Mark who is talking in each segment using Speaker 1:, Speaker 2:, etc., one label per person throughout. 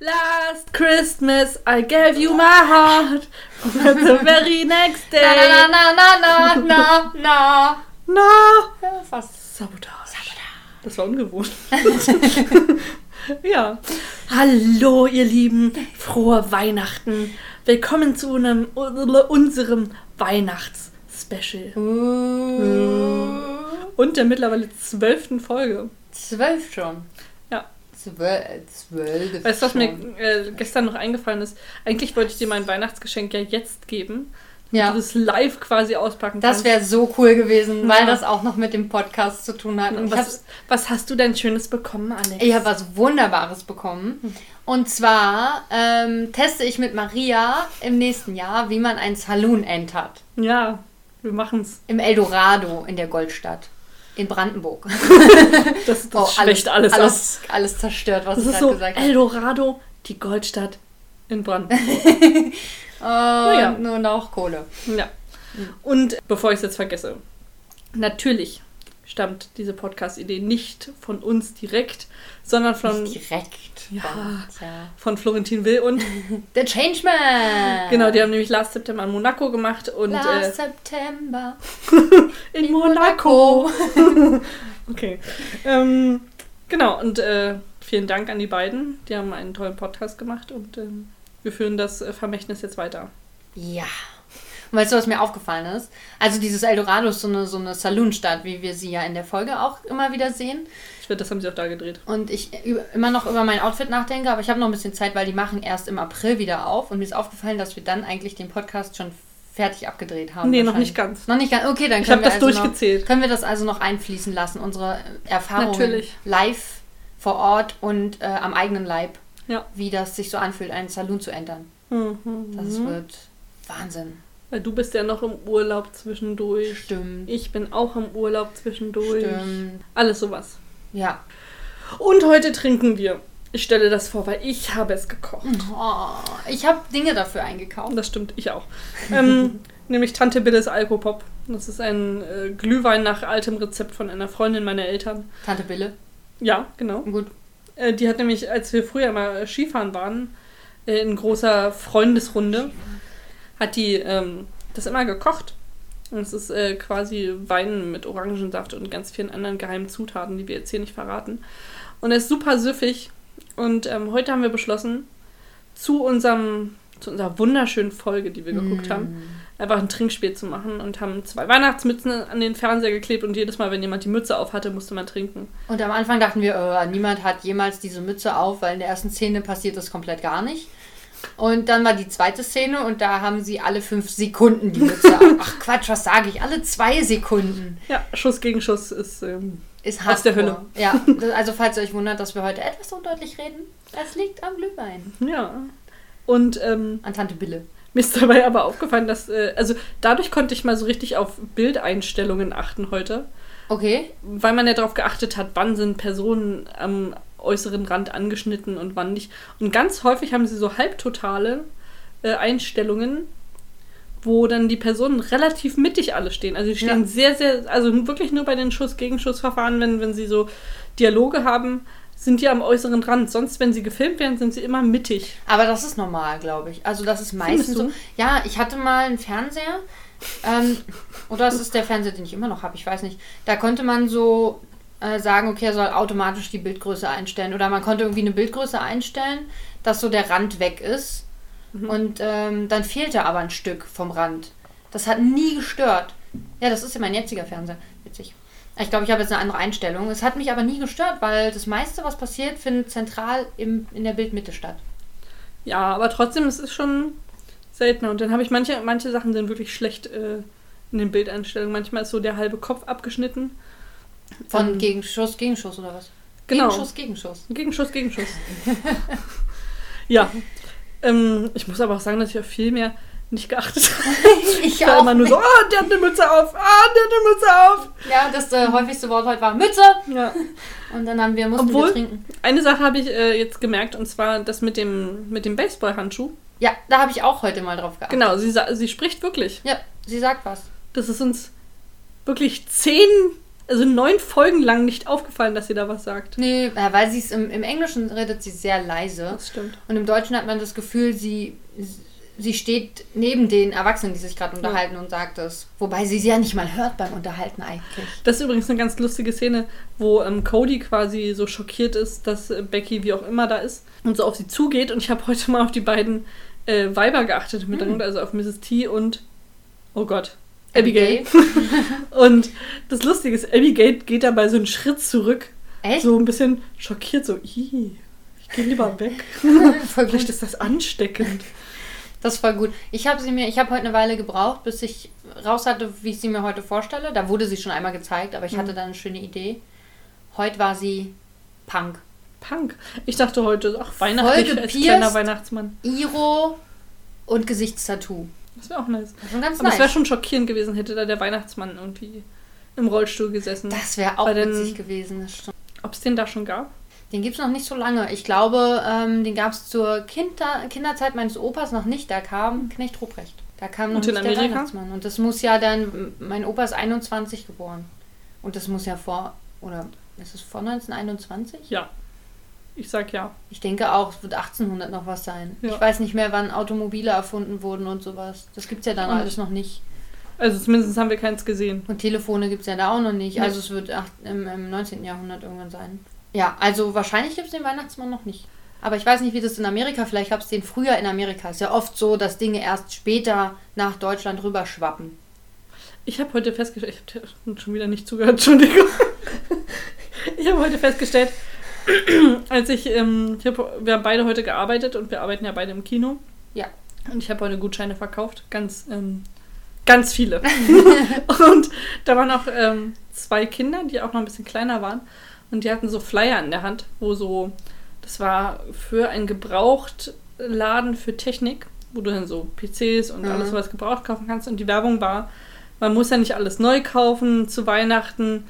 Speaker 1: Last Christmas I gave you my heart. But the very next day.
Speaker 2: Na, na, na, na, na, na, na.
Speaker 1: Na.
Speaker 2: Ja, fast.
Speaker 1: Sabotage. Das war ungewohnt. ja. Hallo, ihr Lieben. Frohe Weihnachten. Willkommen zu einem, unserem Weihnachts-Special.
Speaker 2: Uh.
Speaker 1: Und der mittlerweile zwölften Folge.
Speaker 2: Zwölf schon. Zwölf. Zwölf.
Speaker 1: Weißt du, was mir äh, gestern noch eingefallen ist? Eigentlich wollte ich dir mein Weihnachtsgeschenk ja jetzt geben.
Speaker 2: Ja.
Speaker 1: Du das live quasi auspacken
Speaker 2: Das wäre so cool gewesen,
Speaker 1: Ja.
Speaker 2: weil das auch noch mit dem Podcast zu tun hat. Und
Speaker 1: was, was hast du denn Schönes bekommen, Alex?
Speaker 2: Ich habe was Wunderbares bekommen. Und zwar ähm, teste ich mit Maria im nächsten Jahr, wie man einen Saloon entert.
Speaker 1: Ja, wir machen's.
Speaker 2: Im Eldorado in der Goldstadt. In Brandenburg.
Speaker 1: Das, das
Speaker 2: Oh,
Speaker 1: schwächt alles, ab.
Speaker 2: alles, alles zerstört, was
Speaker 1: Das
Speaker 2: ich gerade
Speaker 1: so
Speaker 2: gesagt habe.
Speaker 1: Eldorado, die Goldstadt in Brandenburg.
Speaker 2: Oh,
Speaker 1: ja.
Speaker 2: Nur noch Kohle.
Speaker 1: ja. Und bevor ich es jetzt vergesse, natürlich stammt diese Podcast-Idee nicht von uns direkt, sondern von,
Speaker 2: Nicht direkt.
Speaker 1: Ja.
Speaker 2: Tja.
Speaker 1: von Florentin Will und
Speaker 2: Der Changeman.
Speaker 1: genau, die haben nämlich Last September in Monaco gemacht und
Speaker 2: Last
Speaker 1: äh,
Speaker 2: September.
Speaker 1: in Monaco. Okay. Ähm, genau, und äh, vielen Dank an die beiden. Die haben einen tollen Podcast gemacht und ähm, wir führen das äh, Vermächtnis jetzt weiter.
Speaker 2: Ja. Weißt du, was mir aufgefallen ist? Also dieses Eldorado ist so eine, so eine Saloonstadt, wie wir sie ja in der Folge auch immer wieder sehen.
Speaker 1: Ich werde, das haben sie auch da gedreht.
Speaker 2: Und ich immer noch über mein Outfit nachdenke, aber ich habe noch ein bisschen Zeit, weil die machen erst im April wieder auf. Und mir ist aufgefallen, dass wir dann eigentlich den Podcast schon fertig abgedreht haben.
Speaker 1: Nee, noch nicht ganz.
Speaker 2: Noch nicht ganz. Okay, dann
Speaker 1: Ich
Speaker 2: können
Speaker 1: habe
Speaker 2: wir
Speaker 1: das
Speaker 2: also
Speaker 1: durchgezählt.
Speaker 2: Noch, können wir das also noch einfließen lassen, unsere Erfahrungen
Speaker 1: Natürlich.
Speaker 2: live vor Ort und äh, am eigenen Leib,
Speaker 1: Ja.
Speaker 2: wie das sich so anfühlt, einen Saloon zu entern.
Speaker 1: Mhm.
Speaker 2: Das wird Wahnsinn.
Speaker 1: Weil du bist ja noch im Urlaub zwischendurch.
Speaker 2: Stimmt.
Speaker 1: Ich bin auch im Urlaub zwischendurch.
Speaker 2: Stimmt.
Speaker 1: Alles sowas.
Speaker 2: Ja.
Speaker 1: Und heute trinken wir. Ich stelle das vor, weil ich habe es gekocht.
Speaker 2: Oh, ich habe Dinge dafür eingekauft.
Speaker 1: Das stimmt, ich auch. ähm, nämlich Tante Billes Alkopop. Das ist ein äh, Glühwein nach altem Rezept von einer Freundin meiner Eltern.
Speaker 2: Tante Bille.
Speaker 1: Ja, genau.
Speaker 2: Gut.
Speaker 1: Äh, die hat nämlich, als wir früher mal Skifahren waren, äh, in großer Freundesrunde, hat die ähm, das immer gekocht. Und es ist äh, quasi Wein mit Orangensaft und ganz vielen anderen geheimen Zutaten, die wir jetzt hier nicht verraten. Und er ist super süffig. Und ähm, heute haben wir beschlossen, zu unserem, zu unserer wunderschönen Folge, die wir geguckt haben, einfach ein Trinkspiel zu machen und haben zwei Weihnachtsmützen an den Fernseher geklebt und jedes Mal, wenn jemand die Mütze auf hatte, musste man trinken.
Speaker 2: Und am Anfang dachten wir, äh, niemand hat jemals diese Mütze auf, weil in der ersten Szene passiert das komplett gar nicht. Und dann war die zweite Szene und da haben sie alle fünf Sekunden die Mütze. Ach Quatsch, was sage ich? Alle zwei Sekunden.
Speaker 1: Ja, Schuss gegen Schuss ist. Ähm,
Speaker 2: Ist
Speaker 1: Aus der. Hölle.
Speaker 2: Ja, das- also falls ihr euch wundert, dass wir heute etwas undeutlich reden, es liegt am Glühwein.
Speaker 1: Ja. Und ähm,
Speaker 2: An Tante Bille.
Speaker 1: mir ist dabei aber aufgefallen, dass, äh, also dadurch konnte ich mal so richtig auf Bildeinstellungen achten heute,
Speaker 2: Okay.
Speaker 1: weil man ja darauf geachtet hat, wann sind Personen am äußeren Rand angeschnitten und wann nicht. Und ganz häufig haben sie so halbtotale äh, Einstellungen, wo dann die Personen relativ mittig alle stehen. Also die stehen
Speaker 2: Ja.
Speaker 1: sehr, sehr, also wirklich nur bei den Schuss-Gegenschuss-Verfahren, wenn, wenn sie so Dialoge haben, sind die am äußeren Rand. Sonst, wenn sie gefilmt werden, sind sie immer mittig.
Speaker 2: Aber das ist normal, glaube ich. Also das ist meistens so. Ja, ich hatte mal einen Fernseher. Ähm, oder es ist der Fernseher, den ich immer noch habe, ich weiß nicht. Da konnte man so äh, sagen, okay, er soll automatisch die Bildgröße einstellen. Oder man konnte irgendwie eine Bildgröße einstellen, dass so der Rand weg ist. Und ähm, dann fehlte aber ein Stück vom Rand. Das hat nie gestört. Ja, das ist ja mein jetziger Fernseher. Witzig. Ich glaube, ich habe jetzt eine andere Einstellung. Es hat mich aber nie gestört, weil das meiste, was passiert, findet zentral im, in der Bildmitte statt.
Speaker 1: Ja, aber trotzdem, es ist schon seltener. Und dann habe ich manche, manche Sachen sind wirklich schlecht äh, in den Bildeinstellungen. Manchmal ist so der halbe Kopf abgeschnitten.
Speaker 2: Von
Speaker 1: Ähm,
Speaker 2: Gegenschuss, Gegenschuss oder was?
Speaker 1: Genau.
Speaker 2: Gegenschuss, Gegenschuss.
Speaker 1: Gegenschuss, Gegenschuss. ja. Ähm, ich muss aber auch sagen, dass ich auf viel mehr nicht geachtet habe.
Speaker 2: Ich
Speaker 1: Ich war immer nur so, ah, der hat eine Mütze auf, ah, der hat eine Mütze auf.
Speaker 2: Ja, das äh, häufigste Wort heute war Mütze.
Speaker 1: Ja.
Speaker 2: Und dann haben wir, mussten
Speaker 1: Obwohl-
Speaker 2: wir trinken.
Speaker 1: Eine Sache habe ich äh, jetzt gemerkt, und zwar das mit dem, mit dem Baseballhandschuh.
Speaker 2: Ja, da habe ich auch heute mal drauf geachtet.
Speaker 1: Genau, sie, sie spricht wirklich.
Speaker 2: Ja, sie sagt was.
Speaker 1: Das ist uns wirklich zehn also neun Folgen lang nicht aufgefallen, dass sie da was sagt.
Speaker 2: Nee, äh, weil sie es im, im Englischen redet sie sehr leise.
Speaker 1: Das stimmt.
Speaker 2: Und im Deutschen hat man das Gefühl, sie, sie steht neben den Erwachsenen, die sich gerade unterhalten und sagt es. Wobei sie sie ja nicht mal hört beim Unterhalten eigentlich.
Speaker 1: Das ist übrigens eine ganz lustige Szene, wo ähm, Cody quasi so schockiert ist, dass äh, Becky wie auch immer da ist und so auf sie zugeht. Und ich habe heute mal auf die beiden äh, Weiber geachtet miteinander, also auf Mrs. T und, oh Gott, Abigail. und das Lustige ist, Abigail geht dabei so einen Schritt zurück.
Speaker 2: Echt?
Speaker 1: So ein bisschen schockiert, so, Ih, ich gehe lieber weg. Vielleicht ist das ansteckend.
Speaker 2: Das ist voll gut. Ich habe sie mir, ich habe heute eine Weile gebraucht, bis ich raus hatte, wie ich sie mir heute vorstelle. Da wurde sie schon einmal gezeigt, aber ich hatte da eine schöne Idee. Heute war sie Punk.
Speaker 1: Punk. Ich dachte heute, ach, weihnachtlich als kleiner Weihnachtsmann.
Speaker 2: Iro und Gesichtstattoo.
Speaker 1: Das wäre auch nice.
Speaker 2: Das ganz
Speaker 1: Aber es wäre
Speaker 2: nice.
Speaker 1: schon schockierend gewesen, hätte da der Weihnachtsmann irgendwie im Rollstuhl gesessen.
Speaker 2: Das wäre auch
Speaker 1: den-
Speaker 2: witzig gewesen.
Speaker 1: Ob es den da schon gab?
Speaker 2: Den gibt es noch nicht so lange. Ich glaube, ähm, den gab es zur Kinder Kinderzeit meines Opas noch nicht. Da kam Knecht Ruprecht. Da kam noch
Speaker 1: Und in
Speaker 2: nicht der
Speaker 1: Amerika?
Speaker 2: Weihnachtsmann. Und das muss ja dann, mein Opa ist 21 geboren. Und das muss ja vor, oder ist es vor 1921?
Speaker 1: Ja. Ich sag ja.
Speaker 2: Ich denke auch, es wird 1800 noch was sein.
Speaker 1: Ja.
Speaker 2: Ich weiß nicht mehr, wann Automobile erfunden wurden und sowas. Das gibt es ja dann
Speaker 1: Und-
Speaker 2: alles noch nicht.
Speaker 1: Also zumindest haben wir keins gesehen.
Speaker 2: Und Telefone gibt es ja da auch noch nicht. Also es wird acht, im, im 19. Jahrhundert irgendwann sein. Ja, also wahrscheinlich gibt es den Weihnachtsmann noch nicht. Aber ich weiß nicht, wie das in Amerika, vielleicht gab es den früher in Amerika. Ist ja oft so, dass Dinge erst später nach Deutschland rüberschwappen.
Speaker 1: Ich habe heute festgestellt, ich habe schon wieder nicht zugehört, Entschuldigung. Ich habe heute festgestellt, als ich, ähm, ich hab, wir haben beide heute gearbeitet und wir arbeiten ja beide im Kino.
Speaker 2: Ja.
Speaker 1: Und ich habe heute Gutscheine verkauft, ganz, ähm, ganz viele. und da waren auch ähm, zwei Kinder, die auch noch ein bisschen kleiner waren. Und die hatten so Flyer in der Hand, wo so, das war für einen Gebrauchtladen für Technik, wo du dann so PCs und
Speaker 2: Mhm.
Speaker 1: alles was gebraucht kaufen kannst. Und die Werbung war, man muss ja nicht alles neu kaufen zu Weihnachten.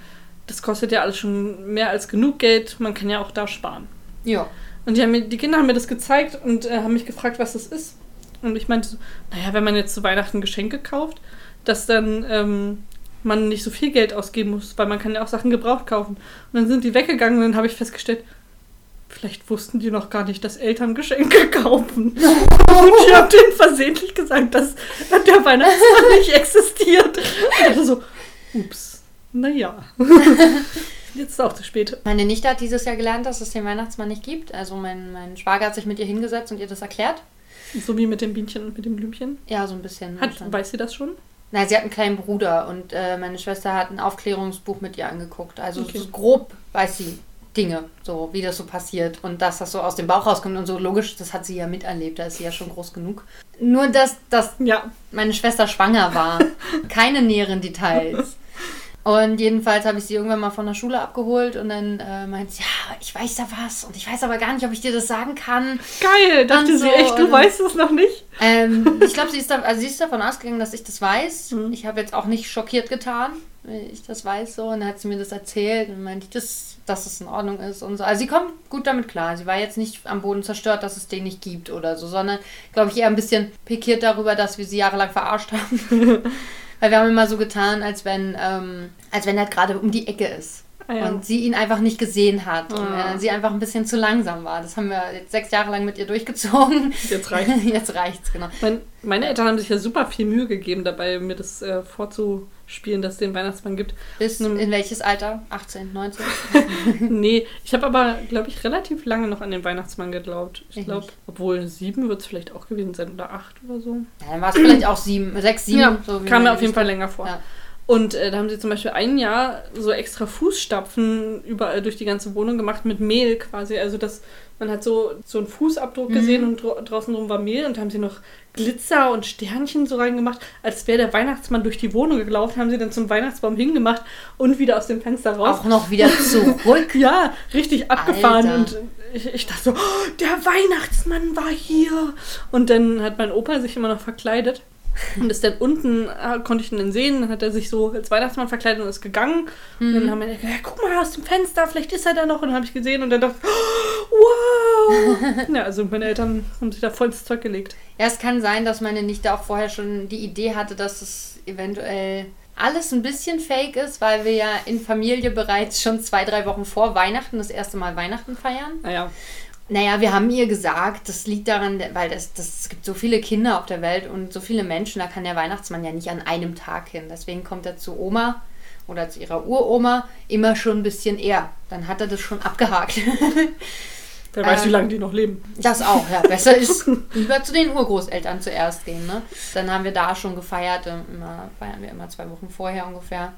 Speaker 1: Das kostet ja alles schon mehr als genug Geld. Man kann ja auch da sparen.
Speaker 2: Ja.
Speaker 1: Und die, haben mir, die Kinder haben mir das gezeigt und äh, haben mich gefragt, was das ist. Und ich meinte so, naja, wenn man jetzt zu Weihnachten Geschenke kauft, dass dann ähm, man nicht so viel Geld ausgeben muss, weil man kann ja auch Sachen gebraucht kaufen. Und dann sind die weggegangen und dann habe ich festgestellt, vielleicht wussten die noch gar nicht, dass Eltern Geschenke kaufen. und ich habe denen versehentlich gesagt, dass der Weihnachtsmann nicht existiert. Und ich so, ups, naja. Jetzt ist auch zu spät.
Speaker 2: Meine Nichte hat dieses Jahr gelernt, dass es den Weihnachtsmann nicht gibt. Also mein, mein Schwager hat sich mit ihr hingesetzt und ihr das erklärt.
Speaker 1: So wie mit dem Bienchen und mit dem Blümchen.
Speaker 2: Ja, so ein bisschen.
Speaker 1: Hat, weiß sie das schon?
Speaker 2: Na, sie hat einen kleinen Bruder und äh, meine Schwester hat ein Aufklärungsbuch mit ihr angeguckt. Also
Speaker 1: Okay.
Speaker 2: so grob weiß sie Dinge, so wie das so passiert und dass das so aus dem Bauch rauskommt und so logisch, das hat sie ja miterlebt, da ist sie ja schon groß genug. Nur dass, dass
Speaker 1: Ja.
Speaker 2: meine Schwester schwanger war. Keine näheren Details. Und jedenfalls habe ich sie irgendwann mal von der Schule abgeholt und dann äh, meint sie, ja, ich weiß da was und ich weiß aber gar nicht, ob ich dir das sagen kann.
Speaker 1: Geil, dachte
Speaker 2: Und
Speaker 1: sie
Speaker 2: so,
Speaker 1: echt, du
Speaker 2: und-
Speaker 1: weißt es noch nicht?
Speaker 2: Ähm, ich glaube, sie, ist da- also sie ist davon ausgegangen, dass ich das weiß.
Speaker 1: Mhm.
Speaker 2: Ich habe jetzt auch nicht schockiert getan, weil ich das weiß so. Und dann hat sie mir das erzählt und meinte, das, dass es in Ordnung ist und so. Also sie kommt gut damit klar. Sie war jetzt nicht am Boden zerstört, dass es den nicht gibt oder so, sondern, glaube ich, eher ein bisschen pikiert darüber, dass wir sie jahrelang verarscht haben. weil wir haben immer so getan, als wenn, ähm, als wenn er gerade um die Ecke ist.
Speaker 1: Ah, ja.
Speaker 2: Und sie ihn einfach nicht gesehen hat. Und
Speaker 1: Ah.
Speaker 2: äh, sie einfach ein bisschen zu langsam war. Das haben wir jetzt sechs Jahre lang mit ihr durchgezogen.
Speaker 1: Jetzt reicht's.
Speaker 2: Jetzt reicht's, genau.
Speaker 1: Mein, meine Eltern haben sich ja super viel Mühe gegeben, dabei mir das äh, vorzuspielen, dass es den Weihnachtsmann gibt.
Speaker 2: Bis
Speaker 1: Einem-
Speaker 2: in welches Alter? 18, 19?
Speaker 1: nee, ich habe aber, glaube ich, relativ lange noch an den Weihnachtsmann geglaubt. Ich glaube, obwohl sieben wird es vielleicht auch gewesen sein oder acht oder so.
Speaker 2: Ja, dann war es vielleicht auch sieben, sechs, sieben.
Speaker 1: Ja,
Speaker 2: so
Speaker 1: kam mir auf jeden. Fall länger vor.
Speaker 2: Ja.
Speaker 1: Und äh, da haben sie zum Beispiel ein Jahr so extra Fußstapfen überall durch die ganze Wohnung gemacht mit Mehl quasi. Also das, man hat so, so einen Fußabdruck
Speaker 2: Mhm.
Speaker 1: gesehen und dra draußen drum war Mehl und da haben sie noch Glitzer und Sternchen so reingemacht, als wäre der Weihnachtsmann durch die Wohnung gelaufen, haben sie dann zum Weihnachtsbaum hingemacht und wieder aus dem Fenster raus.
Speaker 2: Auch noch wieder zurück.
Speaker 1: Ja, richtig abgefahren.
Speaker 2: Alter.
Speaker 1: Und ich, ich dachte so, oh, der Weihnachtsmann war hier. Und dann hat mein Opa sich immer noch verkleidet. Und ist dann unten, äh, konnte ich ihn dann sehen, dann hat er sich so als Weihnachtsmann verkleidet und ist gegangen. Und
Speaker 2: Mhm.
Speaker 1: dann haben wir gesagt, ja, guck mal aus dem Fenster, vielleicht ist er da noch. Und dann habe ich gesehen und dann dachte ich, oh, wow. ja, also meine Eltern haben sich da voll ins Zeug gelegt.
Speaker 2: Ja, es kann sein, dass meine Nichte auch vorher schon die Idee hatte, dass es eventuell alles ein bisschen fake ist, weil wir ja in Familie bereits schon zwei, drei Wochen vor Weihnachten das erste Mal Weihnachten feiern.
Speaker 1: Naja,
Speaker 2: Naja, wir haben ihr gesagt, das liegt daran, weil das, das, es gibt so viele Kinder auf der Welt und so viele Menschen, da kann der Weihnachtsmann ja nicht an einem Tag hin. Deswegen kommt er zu Oma oder zu ihrer Uroma immer schon ein bisschen eher. Dann hat er das schon abgehakt.
Speaker 1: wer weiß,
Speaker 2: Ähm,
Speaker 1: wie lange die noch leben.
Speaker 2: Das auch, ja. Besser ist lieber zu den Urgroßeltern zuerst gehen. Ne? Dann haben wir da schon gefeiert. ähm, Immer, feiern wir immer zwei Wochen vorher ungefähr.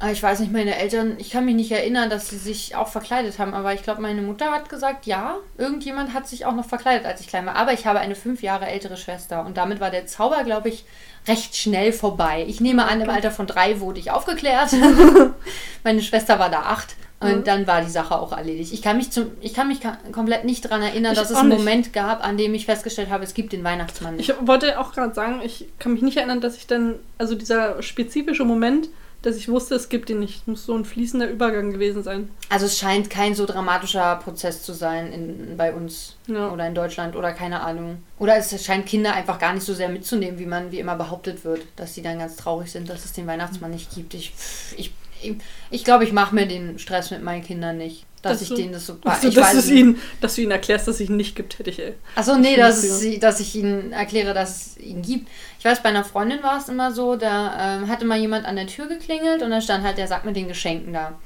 Speaker 2: Aber ich weiß nicht, meine Eltern, ich kann mich nicht erinnern, dass sie sich auch verkleidet haben. Aber ich glaube, meine Mutter hat gesagt, ja, irgendjemand hat sich auch noch verkleidet, als ich klein war. Aber ich habe eine fünf Jahre ältere Schwester. Und damit war der Zauber, glaube ich, recht schnell vorbei. Ich nehme an, im Alter von drei wurde ich aufgeklärt. meine Schwester war da acht. Und
Speaker 1: Mhm.
Speaker 2: dann war die Sache auch erledigt. Ich kann mich, zum, ich kann mich komplett nicht daran erinnern,
Speaker 1: Ich
Speaker 2: dass es einen
Speaker 1: nicht.
Speaker 2: Moment gab, an dem ich festgestellt habe, es gibt den Weihnachtsmann nicht.
Speaker 1: Ich wollte auch gerade sagen, ich kann mich nicht erinnern, dass ich dann, also dieser spezifische Moment, dass ich wusste, es gibt ihn nicht, muss so ein fließender Übergang gewesen sein.
Speaker 2: Also es scheint kein so dramatischer Prozess zu sein in, bei uns
Speaker 1: Ja.
Speaker 2: oder in Deutschland oder keine Ahnung. Oder es scheint Kinder einfach gar nicht so sehr mitzunehmen, wie man wie immer behauptet wird, dass sie dann ganz traurig sind, dass es den Weihnachtsmann nicht gibt. Ich ich ich, ich glaube, ich mache mir den Stress mit meinen Kindern nicht, dass
Speaker 1: Dass
Speaker 2: ich
Speaker 1: du-
Speaker 2: denen das so
Speaker 1: Also,
Speaker 2: ich
Speaker 1: dass,
Speaker 2: weiß
Speaker 1: ihn, dass du ihnen erklärst, dass es ihn nicht gibt, hätte ich. Äh,
Speaker 2: Achso, nee, dass, sie- dass ich ihnen erkläre, dass es ihn gibt. Ich weiß, bei einer Freundin war es immer so, da ähm, hatte mal jemand an der Tür geklingelt und da stand halt der Sack mit den Geschenken da.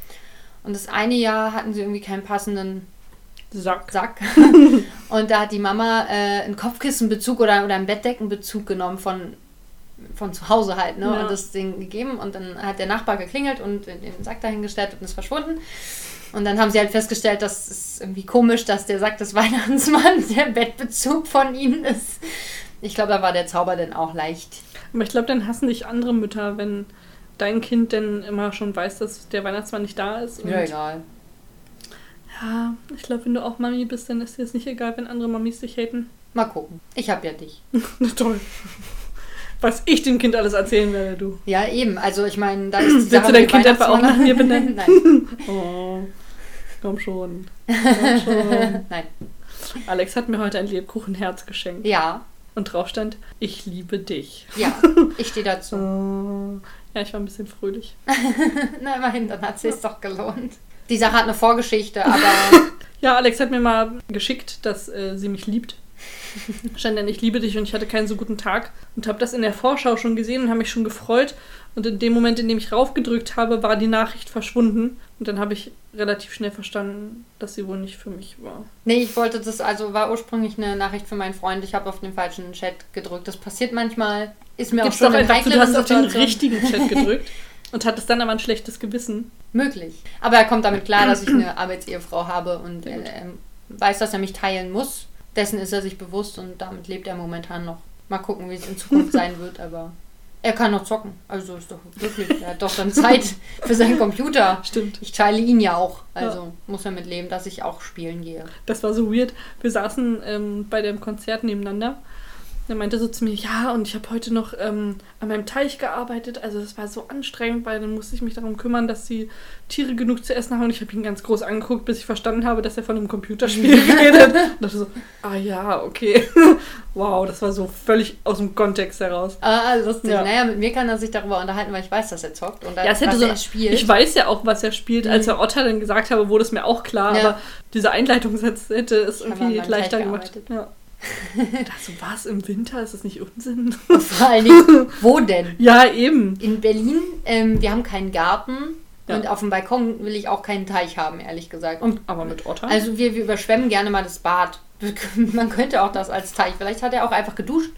Speaker 2: Und das eine Jahr hatten sie irgendwie keinen passenden
Speaker 1: Sack.
Speaker 2: Sack. und da hat die Mama äh, einen Kopfkissenbezug oder, oder einen Bettdeckenbezug genommen von, von zu Hause halt, ne?
Speaker 1: Ja.
Speaker 2: Und das Ding gegeben. Und dann hat der Nachbar geklingelt und den Sack dahingestellt und ist verschwunden. Und dann haben sie halt festgestellt, dass es irgendwie komisch, dass der Sack des Weihnachtsmanns der Bettbezug von ihnen ist. Ich glaube, da war der Zauber dann auch leicht.
Speaker 1: Aber ich glaube, dann hassen dich andere Mütter, wenn dein Kind denn immer schon weiß, dass der Weihnachtsmann nicht da ist.
Speaker 2: Ja, egal.
Speaker 1: Ja, ich glaube, wenn du auch Mami bist, dann ist dir es nicht egal, wenn andere Mamis dich haten.
Speaker 2: Mal gucken. Ich habe ja dich.
Speaker 1: Na toll. Was ich dem Kind alles erzählen werde, du.
Speaker 2: Ja, eben. Also ich meine, da ist die
Speaker 1: Willst
Speaker 2: Sache
Speaker 1: du dein Kind etwa auch
Speaker 2: Weihnachtsmann-
Speaker 1: nach mir benennen?
Speaker 2: Nein.
Speaker 1: Oh, komm schon. Komm schon.
Speaker 2: Nein.
Speaker 1: Alex hat mir heute ein Lebkuchenherz geschenkt.
Speaker 2: Ja,
Speaker 1: Und drauf stand, ich liebe dich.
Speaker 2: ja, ich stehe dazu.
Speaker 1: Oh. Ja, ich war ein bisschen fröhlich.
Speaker 2: Na, immerhin, dann hat es doch gelohnt. Die Sache hat eine Vorgeschichte, aber
Speaker 1: Ja, Alex hat mir mal geschickt, dass äh, sie mich liebt. Stand dann, ich liebe dich und ich hatte keinen so guten Tag. Und habe das in der Vorschau schon gesehen und habe mich schon gefreut. Und in dem Moment, in dem ich raufgedrückt habe, war die Nachricht verschwunden. Und dann habe ich relativ schnell verstanden, dass sie wohl nicht für mich war.
Speaker 2: nee, ich wollte das, also war ursprünglich eine Nachricht für meinen Freund. Ich habe auf den falschen Chat gedrückt. Das passiert manchmal. Ist mir
Speaker 1: Gibt's
Speaker 2: auch schon
Speaker 1: einfach, du hast auf den richtigen Chat gedrückt und hattest dann aber ein schlechtes Gewissen.
Speaker 2: möglich. Aber er kommt damit klar, dass ich eine Arbeitsehefrau habe und er, er weiß, dass er mich teilen muss. Dessen ist er sich bewusst und damit lebt er momentan noch. Mal gucken, wie es in Zukunft sein wird, aber er kann noch zocken. Also ist doch wirklich, er hat doch dann Zeit für seinen Computer.
Speaker 1: Stimmt.
Speaker 2: Ich teile ihn ja auch. Also muss er mit leben, dass ich auch spielen gehe.
Speaker 1: Das war so weird. Wir saßen ähm, bei dem Konzert nebeneinander. Er meinte so zu mir, ja, und ich habe heute noch ähm, an meinem Teich gearbeitet. Also das war so anstrengend, weil dann musste ich mich darum kümmern, dass die Tiere genug zu essen haben. Und ich habe ihn ganz groß angeguckt, bis ich verstanden habe, dass er von einem Computerspiel redet. Und dachte so, ah ja, okay. wow, das war so völlig aus dem Kontext heraus.
Speaker 2: Ah, lustig.
Speaker 1: Ja.
Speaker 2: Naja, mit mir kann er sich darüber unterhalten, weil ich weiß, dass er zockt und
Speaker 1: Ja, es hätte so,
Speaker 2: er spielt.
Speaker 1: ich weiß ja auch, was er spielt. Als er Otter dann gesagt habe, wurde es mir auch klar.
Speaker 2: Ja.
Speaker 1: Aber diese Einleitungssatz hätte es irgendwie leichter gemacht. Ja. Das so, was im Winter? Ist das nicht Unsinn?
Speaker 2: Vor allen Dingen, wo denn?
Speaker 1: Ja, eben.
Speaker 2: In Berlin, ähm, wir haben keinen Garten
Speaker 1: Ja.
Speaker 2: und auf dem Balkon will ich auch keinen Teich haben, ehrlich gesagt. Und
Speaker 1: Aber mit Otter?
Speaker 2: also wir, wir überschwemmen gerne mal das Bad. Man könnte auch das als Teich. Vielleicht hat er auch einfach geduscht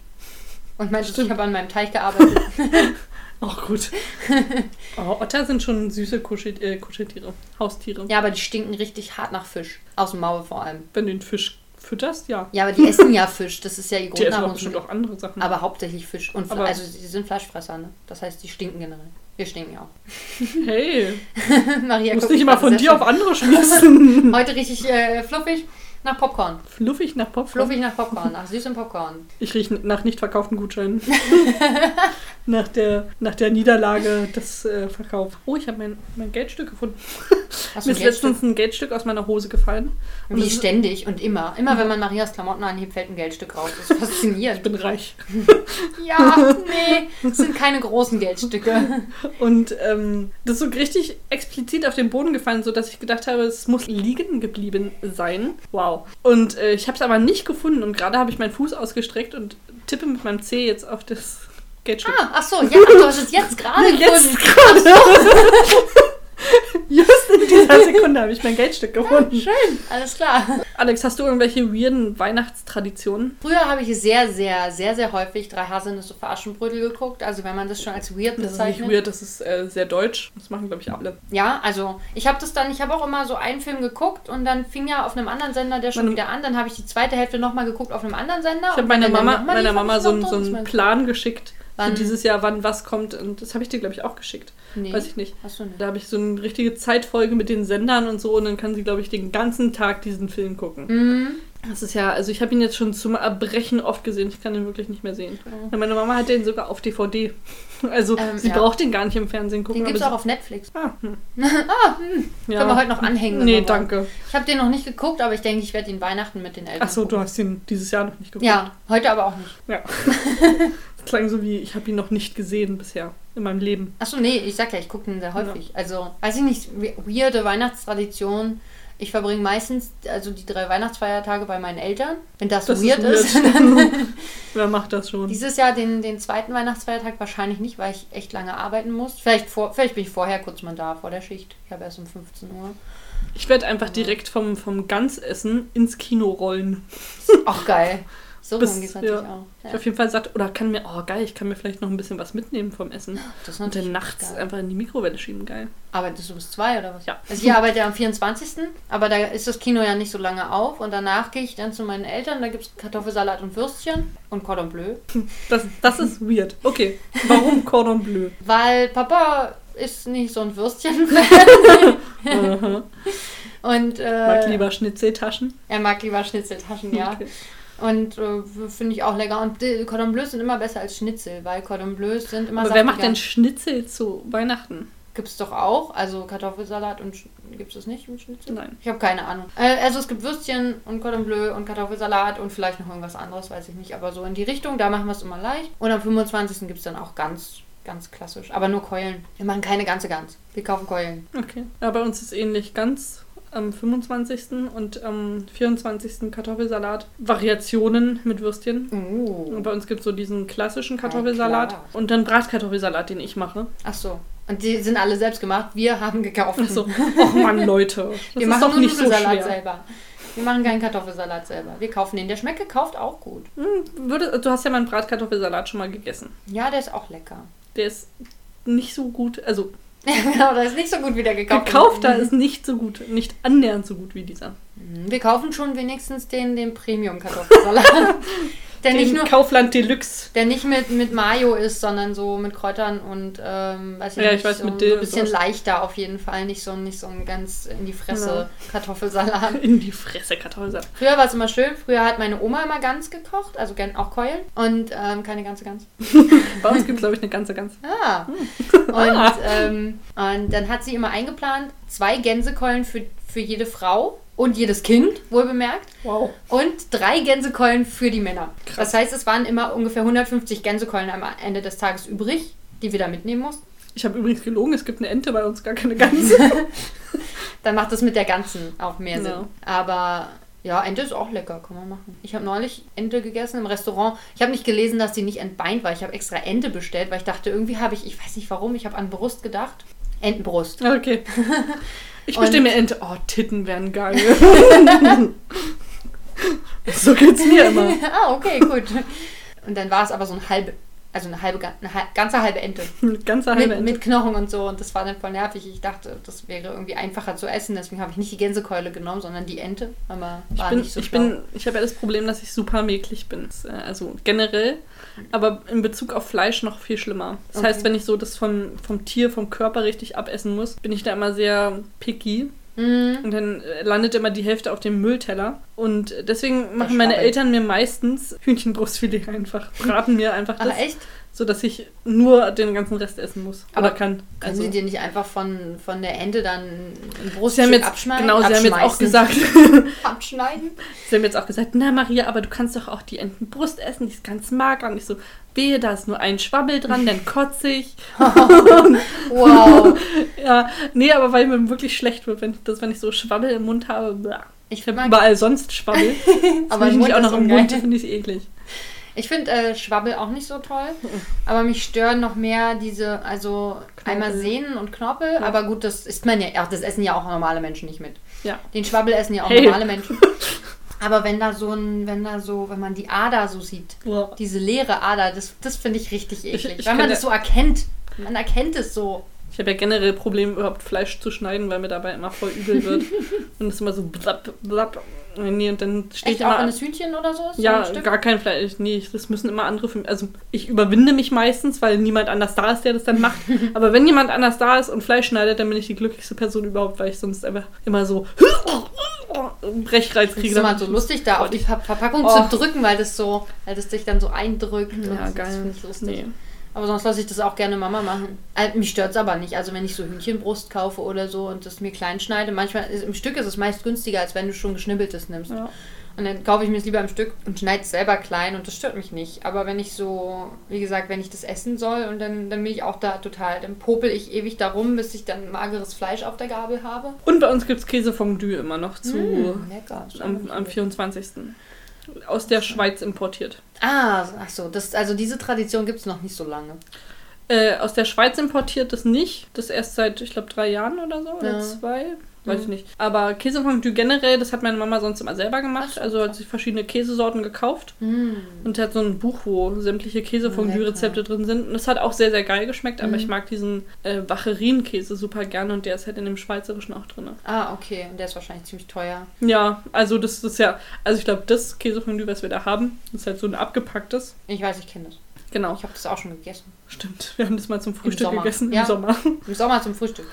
Speaker 2: und meinte, ich habe an meinem Teich gearbeitet.
Speaker 1: auch gut. Aber Otter sind schon süße Kuschel, äh, Kuscheltiere, Haustiere.
Speaker 2: ja, aber die stinken richtig hart nach Fisch. Aus dem Maul vor allem.
Speaker 1: Wenn du den Fisch fütterst, ja.
Speaker 2: Ja, aber die essen ja Fisch. Das ist ja ihr
Speaker 1: Die
Speaker 2: Grundnahrungsmittel.
Speaker 1: bestimmt auch andere Sachen.
Speaker 2: Aber hauptsächlich Fisch. Und
Speaker 1: Aber-
Speaker 2: also sie sind Fleischfresser, ne? Das heißt, die stinken generell. Wir stinken ja auch.
Speaker 1: hey,
Speaker 2: Maria
Speaker 1: musst
Speaker 2: guckt
Speaker 1: nicht immer von dir auf andere schließen.
Speaker 2: Heute richtig äh, fluffig. Nach Popcorn.
Speaker 1: Fluffig nach Popcorn.
Speaker 2: Fluffig nach Popcorn, nach süßem Popcorn.
Speaker 1: Ich rieche nach nicht verkauften Gutscheinen. Nach, der, nach der Niederlage des äh, Verkaufs. Oh, ich habe mein, mein Geldstück gefunden. Mir ist letztens ein Geldstück aus meiner Hose gefallen. Und
Speaker 2: Wie ständig und immer. Immer wenn man Marias Klamotten anhebt, fällt ein Geldstück raus. Das ist
Speaker 1: Ich
Speaker 2: faszinierend.
Speaker 1: bin reich.
Speaker 2: Ja, nee, das sind keine großen Geldstücke.
Speaker 1: Und ähm, das ist so richtig explizit auf den Boden gefallen, sodass ich gedacht habe, es muss liegen geblieben sein. Wow. Und äh, ich habe es aber nicht gefunden. Und gerade habe ich meinen Fuß ausgestreckt und tippe mit meinem Zeh jetzt auf das Geldstück.
Speaker 2: Ah, ach so, ja, ach, du hast es jetzt gerade
Speaker 1: Jetzt
Speaker 2: gefunden.
Speaker 1: gerade. Just in dieser Sekunde habe ich mein Geldstück gefunden.
Speaker 2: Schön, alles klar.
Speaker 1: Alex, hast du irgendwelche weirden Weihnachtstraditionen?
Speaker 2: Früher habe ich sehr, sehr, sehr, sehr häufig drei Haselnüsse für Aschenbrödel geguckt. Also wenn man das schon als weird
Speaker 1: Das ist
Speaker 2: bezeichnet.
Speaker 1: nicht weird, das ist äh, sehr deutsch. Das machen, glaube ich, alle.
Speaker 2: Ja, also ich habe das dann, ich habe auch immer so einen Film geguckt und dann fing ja auf einem anderen Sender der schon
Speaker 1: Meine-
Speaker 2: wieder an. Dann habe ich die zweite Hälfte nochmal geguckt auf einem anderen Sender.
Speaker 1: Ich habe meiner Mama, meiner Mama so, einen- so einen Plan geschickt
Speaker 2: Wann?
Speaker 1: für dieses Jahr, wann was kommt. Und das habe ich dir, glaube ich, auch geschickt.
Speaker 2: Nee,
Speaker 1: Weiß ich nicht.
Speaker 2: hast du nicht.
Speaker 1: Da habe ich so eine richtige Zeitfolge mit den Sendern und so und dann kann sie, glaube ich, den ganzen Tag diesen Film gucken.
Speaker 2: Mhm.
Speaker 1: Das ist ja, also ich habe ihn jetzt schon zum Erbrechen oft gesehen. Ich kann ihn wirklich nicht mehr sehen.
Speaker 2: Ja,
Speaker 1: Meine Mama hat den sogar auf DVD. Also
Speaker 2: Ähm,
Speaker 1: sie
Speaker 2: ja.
Speaker 1: braucht den gar nicht im Fernsehen gucken.
Speaker 2: Den gibt es auch auf Netflix.
Speaker 1: Ah, hm.
Speaker 2: ah, hm.
Speaker 1: ja.
Speaker 2: Können wir heute noch anhängen.
Speaker 1: Nee,
Speaker 2: wollen.
Speaker 1: danke.
Speaker 2: Ich habe den noch nicht geguckt, aber ich denke, ich werde ihn Weihnachten mit den Eltern
Speaker 1: Achso, du hast ihn dieses Jahr noch nicht geguckt.
Speaker 2: Ja, heute aber auch nicht.
Speaker 1: ja. klang so wie, ich habe ihn noch nicht gesehen bisher in meinem Leben.
Speaker 2: Achso, nee, ich sag ja, ich gucke den sehr häufig. Also, weiß ich nicht, we- weirde Weihnachtstradition. Ich verbringe meistens also die drei Weihnachtsfeiertage bei meinen Eltern. Wenn das,
Speaker 1: Das
Speaker 2: weird
Speaker 1: ist
Speaker 2: ist.
Speaker 1: weird.
Speaker 2: dann
Speaker 1: Wer macht das schon?
Speaker 2: dieses Jahr den, den zweiten Weihnachtsfeiertag wahrscheinlich nicht, weil ich echt lange arbeiten muss. Vielleicht, vor, vielleicht bin ich vorher kurz mal da, vor der Schicht. Ich habe erst um 15 Uhr.
Speaker 1: Ich werde einfach direkt vom, vom Ganzessen ins Kino rollen.
Speaker 2: Auch geil. So
Speaker 1: Bis-
Speaker 2: rum geht's natürlich
Speaker 1: ja.
Speaker 2: auch.
Speaker 1: Ich
Speaker 2: Ja.
Speaker 1: auf jeden Fall sagt, oder kann mir, oh geil, ich kann mir vielleicht noch ein bisschen was mitnehmen vom Essen.
Speaker 2: Das ist
Speaker 1: Und dann nachts
Speaker 2: geil.
Speaker 1: einfach in die Mikrowelle schieben, geil.
Speaker 2: Arbeitest du bis zwei oder was?
Speaker 1: Ja.
Speaker 2: Also ich arbeite am 24. Aber da ist das Kino ja nicht so lange auf. Und danach gehe ich dann zu meinen Eltern. Da gibt es Kartoffelsalat und Würstchen und Cordon Bleu.
Speaker 1: Das, das ist weird. Okay, warum Cordon Bleu?
Speaker 2: Weil Papa ist nicht so ein Würstchen. Und äh,
Speaker 1: Mag lieber Schnitzeltaschen.
Speaker 2: er mag lieber Schnitzeltaschen, ja.
Speaker 1: Okay.
Speaker 2: Und äh, finde ich auch lecker. Und Cordon Bleus sind immer besser als Schnitzel, weil Cordon Bleus sind immer
Speaker 1: Aber wer macht
Speaker 2: saftiger.
Speaker 1: denn Schnitzel zu Weihnachten?
Speaker 2: Gibt es doch auch. Also Kartoffelsalat und gibt es das nicht mit Schnitzel?
Speaker 1: Nein.
Speaker 2: Ich habe keine Ahnung. Äh, also es gibt Würstchen und Cordon Bleu und Kartoffelsalat und vielleicht noch irgendwas anderes, weiß ich nicht. Aber so in die Richtung, da machen wir es immer leicht. Und am 25. gibt es dann auch ganz, ganz klassisch. Aber nur Keulen. Wir machen keine ganze Gans. Wir kaufen Keulen.
Speaker 1: Okay. Ja, bei uns ist ähnlich ganz am 25. und am 24. Kartoffelsalat. Variationen mit Würstchen. Und
Speaker 2: Uh.
Speaker 1: bei uns gibt es so diesen klassischen
Speaker 2: Ja,
Speaker 1: Kartoffelsalat
Speaker 2: klar.
Speaker 1: und dann Bratkartoffelsalat, den ich mache.
Speaker 2: Ach so. Und die sind alle selbst gemacht. Wir haben gekauft.
Speaker 1: Achso. Och Mann, Leute. Das
Speaker 2: Wir
Speaker 1: ist
Speaker 2: machen
Speaker 1: doch nicht so schwer.
Speaker 2: selber. Wir machen keinen Kartoffelsalat selber. Wir kaufen den. Der schmeckt gekauft auch gut.
Speaker 1: Hm, würde, du hast ja meinen Bratkartoffelsalat schon mal gegessen.
Speaker 2: Ja, der ist auch lecker.
Speaker 1: Der ist nicht so gut. Also,
Speaker 2: Ja, genau, der ist nicht so gut wie der gekaufte.
Speaker 1: gekaufter ist nicht so gut. Nicht annähernd so gut wie dieser.
Speaker 2: Wir kaufen schon wenigstens den, den Premium-Kartoffelsalat. der, nicht nur,
Speaker 1: Kaufland Deluxe.
Speaker 2: der nicht mit, mit Mayo ist, sondern so mit Kräutern und ähm, weiß ich
Speaker 1: Ja, ich
Speaker 2: nicht,
Speaker 1: weiß,
Speaker 2: so,
Speaker 1: mit Dill
Speaker 2: ein bisschen
Speaker 1: sowas.
Speaker 2: leichter auf jeden Fall. Nicht so, nicht so ein ganz in die Fresse
Speaker 1: Genau.
Speaker 2: Kartoffelsalat.
Speaker 1: In die Fresse Kartoffelsalat.
Speaker 2: Früher war es immer schön. Früher hat meine Oma immer Gans gekocht, also gern auch Keulen und ähm, keine ganze Gans.
Speaker 1: Bei uns gibt es, glaube ich, eine ganze, ganz.
Speaker 2: Ah.
Speaker 1: Hm.
Speaker 2: Und, ähm, und dann hat sie immer eingeplant, zwei Gänsekeulen für, für jede Frau und jedes Kind, wohl bemerkt.
Speaker 1: Wow.
Speaker 2: Und drei Gänsekeulen für die Männer.
Speaker 1: Krass.
Speaker 2: Das heißt, es waren immer ungefähr 150 Gänsekeulen am Ende des Tages übrig, die wir da mitnehmen mussten.
Speaker 1: Ich habe übrigens gelogen, es gibt eine Ente bei uns, gar keine Gans.
Speaker 2: Dann macht das mit der ganzen auch mehr Sinn.
Speaker 1: Ja.
Speaker 2: Aber ja, Ente ist auch lecker, kann man machen. Ich habe neulich Ente gegessen im Restaurant. Ich habe nicht gelesen, dass die nicht entbeint war. Ich habe extra Ente bestellt, weil ich dachte, irgendwie habe ich, ich weiß nicht warum, ich habe an Brust gedacht. Entenbrust.
Speaker 1: Okay. Ich mir Ente. Oh, Titten wären geil. so geht's mir immer.
Speaker 2: ah, okay, gut. Und dann war es aber so ein halbe, also eine halbe, eine ganze halbe Ente.
Speaker 1: Mit ganzer halbe
Speaker 2: Mit,
Speaker 1: Ente.
Speaker 2: mit Knochen und so. Und das war dann voll nervig. Ich dachte, das wäre irgendwie einfacher zu essen. Deswegen habe ich nicht die Gänsekeule genommen, sondern die Ente. Aber
Speaker 1: Ich
Speaker 2: war
Speaker 1: bin,
Speaker 2: nicht so
Speaker 1: ich bin, ich habe ja das Problem, dass ich super mäglich bin. Äh, Also generell, aber in Bezug auf Fleisch noch viel schlimmer. Das
Speaker 2: Okay.
Speaker 1: heißt, wenn ich so das vom, vom Tier, vom Körper richtig abessen muss, bin ich da immer sehr picky.
Speaker 2: Mhm.
Speaker 1: Und dann äh, landet immer die Hälfte auf dem Müllteller. Und deswegen machen meine. Eltern mir meistens Hühnchenbrustfilet einfach. Braten mir einfach das,
Speaker 2: Aber echt?
Speaker 1: Sodass ich nur den ganzen Rest essen muss.
Speaker 2: Aber
Speaker 1: kann.
Speaker 2: Können
Speaker 1: Also-
Speaker 2: Sie dir nicht einfach von, von der Ente dann ein Bruststück
Speaker 1: jetzt,
Speaker 2: abschneiden?
Speaker 1: genau, sie haben jetzt auch gesagt,
Speaker 2: Abschneiden?
Speaker 1: sie haben jetzt auch gesagt, na Maria, aber du kannst doch auch die Entenbrust essen, die ist ganz mager. Und ich so, wehe, da ist nur ein Schwabbel dran, dann kotze ich.
Speaker 2: Wow.
Speaker 1: Ja, nee, aber weil mir wirklich schlecht wird, wenn ich, das, wenn ich so Schwabbel im Mund habe. blah.
Speaker 2: Ich
Speaker 1: Ich habe überall sonst Schwabbel.
Speaker 2: Aber
Speaker 1: ich auch noch im. Mund, finde ich eklig.
Speaker 2: Ich finde äh, Schwabbel auch nicht so toll, aber mich stören noch mehr diese, also einmal Sehnen und Knorpel, aber gut, das isst man ja, ach, das essen ja auch normale Menschen nicht mit.
Speaker 1: Ja.
Speaker 2: Den Schwabbel essen ja auch
Speaker 1: Hey.
Speaker 2: normale Menschen. Aber wenn da so ein, wenn da so, wenn man die Ader so sieht,
Speaker 1: Boah.
Speaker 2: diese leere Ader, das, das finde ich richtig eklig.
Speaker 1: ich
Speaker 2: weil
Speaker 1: kann
Speaker 2: man
Speaker 1: ja-
Speaker 2: das so erkennt. Man erkennt es so.
Speaker 1: Ich habe ja generell Probleme, überhaupt Fleisch zu schneiden, weil mir dabei immer voll übel wird. und es immer so blapp, blapp. Nee, und dann steht
Speaker 2: Echt auch
Speaker 1: immer.
Speaker 2: wenn es Hühnchen oder so ist? so
Speaker 1: ja,
Speaker 2: Stück?
Speaker 1: gar kein Fleisch. Nee, das müssen immer andere für mich. Also ich überwinde mich meistens, weil niemand anders da ist, der das dann macht. Aber wenn jemand anders da ist und Fleisch schneidet, dann bin ich die glücklichste Person überhaupt, weil ich sonst einfach immer so Brechreiz
Speaker 2: Das
Speaker 1: kriege.
Speaker 2: ist immer so lustig, da auf die Ver Verpackung
Speaker 1: Oh.
Speaker 2: zu drücken, weil das so, weil das dich dann so eindrückt. und
Speaker 1: Ja,
Speaker 2: das,
Speaker 1: geil.
Speaker 2: Das finde ich lustig.
Speaker 1: Nee.
Speaker 2: Aber sonst lasse ich das auch gerne Mama machen. Äh, mich stört es aber nicht. Also wenn ich so Hühnchenbrust kaufe oder so und das mir klein schneide, manchmal ist, im Stück ist es meist günstiger, als wenn du schon geschnibbeltes nimmst.
Speaker 1: Ja.
Speaker 2: Und dann kaufe ich mir es lieber im Stück und schneide es selber klein und das stört mich nicht. Aber wenn ich so, wie gesagt, wenn ich das essen soll und dann, dann bin ich auch da total, dann popel ich ewig darum, bis ich dann mageres Fleisch auf der Gabel habe.
Speaker 1: Und bei uns gibt es Käsefondue immer noch zu
Speaker 2: Mm, lecker.
Speaker 1: am, am 24. Aus der Schweiz importiert.
Speaker 2: Ah, ach so, das, also diese Tradition gibt es noch nicht so lange.
Speaker 1: Äh, aus der Schweiz importiert das nicht. Das erst seit, ich glaube, drei Jahren oder so. Oder
Speaker 2: Ja.
Speaker 1: zwei. Weiß
Speaker 2: Mhm.
Speaker 1: ich nicht. Aber Käsefondue generell, das hat meine Mama sonst immer selber gemacht.
Speaker 2: Ach so,
Speaker 1: also hat sich verschiedene Käsesorten gekauft.
Speaker 2: Mm.
Speaker 1: Und hat so ein Buch, wo sämtliche Käsefondue-Rezepte drin sind. Und das hat auch sehr, sehr geil geschmeckt. Aber
Speaker 2: Mhm.
Speaker 1: ich mag diesen äh, Wacharien-Käse super gerne. Und der ist halt in dem Schweizerischen auch drin.
Speaker 2: Ah, okay. Und der ist wahrscheinlich ziemlich teuer.
Speaker 1: Ja, also das ist ja... Also ich glaube, das Käsefondue, was wir da haben, ist halt so ein abgepacktes.
Speaker 2: Ich weiß, ich kenne das.
Speaker 1: Genau.
Speaker 2: Ich habe das auch schon gegessen.
Speaker 1: Stimmt, wir haben das mal zum Frühstück
Speaker 2: Sommer.
Speaker 1: gegessen
Speaker 2: Ja.
Speaker 1: im Sommer.
Speaker 2: Im Sommer zum Frühstück.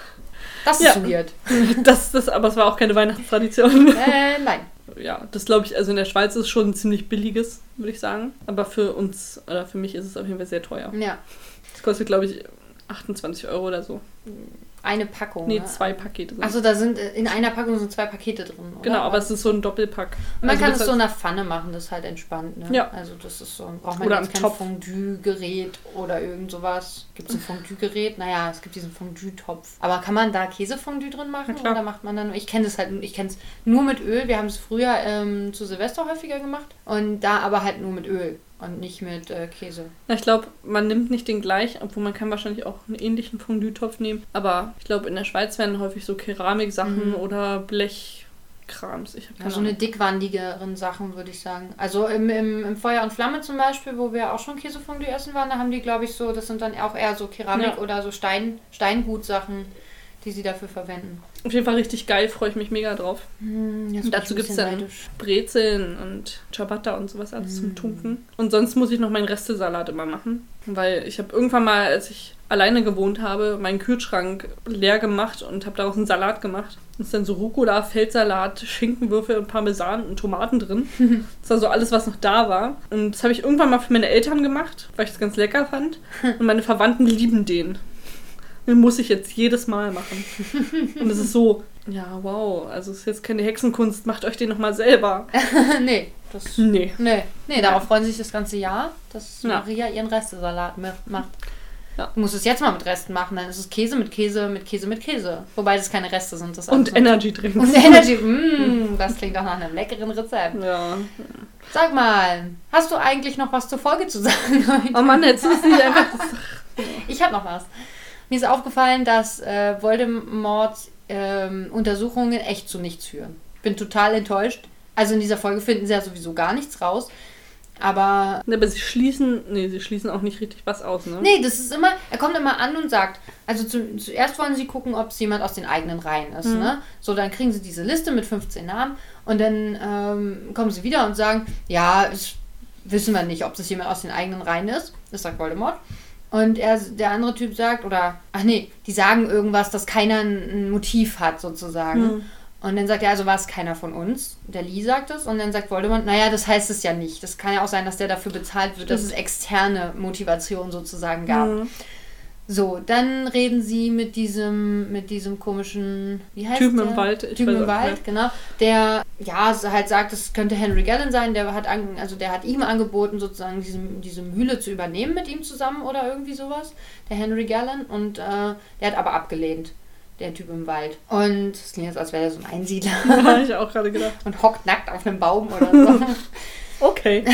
Speaker 2: Das ist
Speaker 1: Ja.
Speaker 2: weird.
Speaker 1: Das, das, aber es war auch keine Weihnachtstradition.
Speaker 2: Äh, nein.
Speaker 1: Ja, das glaube ich, also in der Schweiz ist es schon ein ziemlich billiges, würde ich sagen. Aber für uns, oder für mich ist es auf jeden Fall sehr teuer.
Speaker 2: Ja.
Speaker 1: Das kostet, glaube ich, 28 Euro oder so.
Speaker 2: Eine Packung.
Speaker 1: Nee,
Speaker 2: ne?
Speaker 1: zwei Pakete. sind
Speaker 2: Achso, da sind äh, in einer Packung sind zwei Pakete drin. Oder?
Speaker 1: Genau, aber es ist so ein Doppelpack.
Speaker 2: man
Speaker 1: Also
Speaker 2: kann es so in der Pfanne machen, das ist halt entspannt. Ne?
Speaker 1: Ja.
Speaker 2: Also das ist so, braucht man
Speaker 1: Oder
Speaker 2: jetzt kein. Fondue-Gerät oder irgend sowas. Gibt es ein Fondue-Gerät? Naja, es gibt diesen Fondue-Topf. Aber kann man da Käsefondue drin machen?
Speaker 1: Klar.
Speaker 2: Oder macht man dann, ich kenne das halt, ich kenne es nur mit Öl. Wir haben es früher ähm, zu Silvester häufiger gemacht. Und da aber halt nur mit Öl und nicht mit äh, Käse.
Speaker 1: Na, ich glaube, man nimmt nicht den gleich, obwohl man kann wahrscheinlich auch einen ähnlichen Fondue-Topf nehmen. Aber ich glaube, in der Schweiz werden häufig so Keramiksachen
Speaker 2: Mhm.
Speaker 1: oder Blechkrams. Ich
Speaker 2: Ja, so eine dickwandigeren Sachen, würde ich sagen. Also im, im, im Feuer und Flamme zum Beispiel, wo wir auch schon Käsefondue essen waren, da haben die, glaube ich, so, das sind dann auch eher so Keramik
Speaker 1: Ja.
Speaker 2: oder so Stein, Steingutsachen, die sie dafür verwenden.
Speaker 1: Auf jeden Fall richtig geil, freue ich mich mega drauf.
Speaker 2: Hm, bin
Speaker 1: Dazu gibt's
Speaker 2: bisschen
Speaker 1: dann-
Speaker 2: neidisch.
Speaker 1: Brezeln und Ciabatta und sowas alles
Speaker 2: Mm.
Speaker 1: zum Tunken. Und sonst muss ich noch meinen Restesalat immer machen. Weil ich habe irgendwann mal, als ich alleine gewohnt habe, meinen Kühlschrank leer gemacht und habe daraus einen Salat gemacht. Da ist dann so Rucola, Feldsalat, Schinkenwürfel und Parmesan und Tomaten drin. Das war so alles, was noch da war. Und das habe ich irgendwann mal für meine Eltern gemacht, weil ich es ganz lecker fand. Und meine Verwandten lieben den. Den muss ich jetzt jedes Mal machen. Und es ist so, ja, wow, also es ist jetzt keine Hexenkunst, macht euch den nochmal selber.
Speaker 2: nee, das.
Speaker 1: Nee.
Speaker 2: Nee, nee, darauf freuen sie sich das ganze Jahr, dass
Speaker 1: Ja.
Speaker 2: Maria ihren Restesalat macht.
Speaker 1: Ja.
Speaker 2: Du musst es jetzt mal mit Resten machen, dann ist es Käse mit Käse mit Käse mit Käse. Wobei das keine Reste sind. Das
Speaker 1: Und Energy Drinks.
Speaker 2: Und Energy. Mm, das klingt auch nach einem leckeren Rezept.
Speaker 1: Ja.
Speaker 2: Sag mal, hast du eigentlich noch was zur Folge zu sagen heute?
Speaker 1: Oh Mann, jetzt ist nicht einfach.
Speaker 2: Ich habe noch was. Mir ist aufgefallen, dass äh, Voldemorts ähm, Untersuchungen echt zu nichts führen. Bin total enttäuscht. Also in dieser Folge finden sie ja sowieso gar nichts raus. Aber
Speaker 1: Ne, aber sie schließen. Nee, sie schließen auch nicht richtig was aus, ne?
Speaker 2: nee, das ist immer, er kommt immer an und sagt, also zu, zuerst wollen sie gucken, ob es jemand aus den eigenen Reihen ist.
Speaker 1: Mhm.
Speaker 2: Ne? So, dann kriegen sie diese Liste mit 15 Namen und dann ähm, kommen sie wieder und sagen, ja, wissen wir nicht, ob das jemand aus den eigenen Reihen ist. Das sagt Voldemort. Und er, der andere Typ sagt, oder, ach nee, die sagen irgendwas, dass keiner ein Motiv hat, sozusagen.
Speaker 1: Mhm.
Speaker 2: Und dann sagt er, also war es keiner von uns. Der Lee sagt es. Und dann sagt Voldemort, naja, das heißt es ja nicht. Das kann ja auch sein, dass der dafür bezahlt wird, dass es externe Motivation sozusagen gab.
Speaker 1: Mhm.
Speaker 2: So, dann reden sie mit diesem, mit diesem komischen, wie heißt
Speaker 1: Typen
Speaker 2: der?
Speaker 1: im Wald, ich
Speaker 2: Typen im Wald,
Speaker 1: nicht.
Speaker 2: genau. Der, ja, halt sagt, es könnte Henry Gallen sein. Der hat, an, also der hat ihm angeboten, sozusagen diese, diese Mühle zu übernehmen mit ihm zusammen oder irgendwie sowas. Der Henry Gallen. Und äh, der hat aber abgelehnt. Der Typ im Wald. Und es klingt jetzt, als wäre er so ein Einsiedler
Speaker 1: Habe ich auch gerade gedacht.
Speaker 2: und hockt nackt auf einem Baum oder so.
Speaker 1: Okay.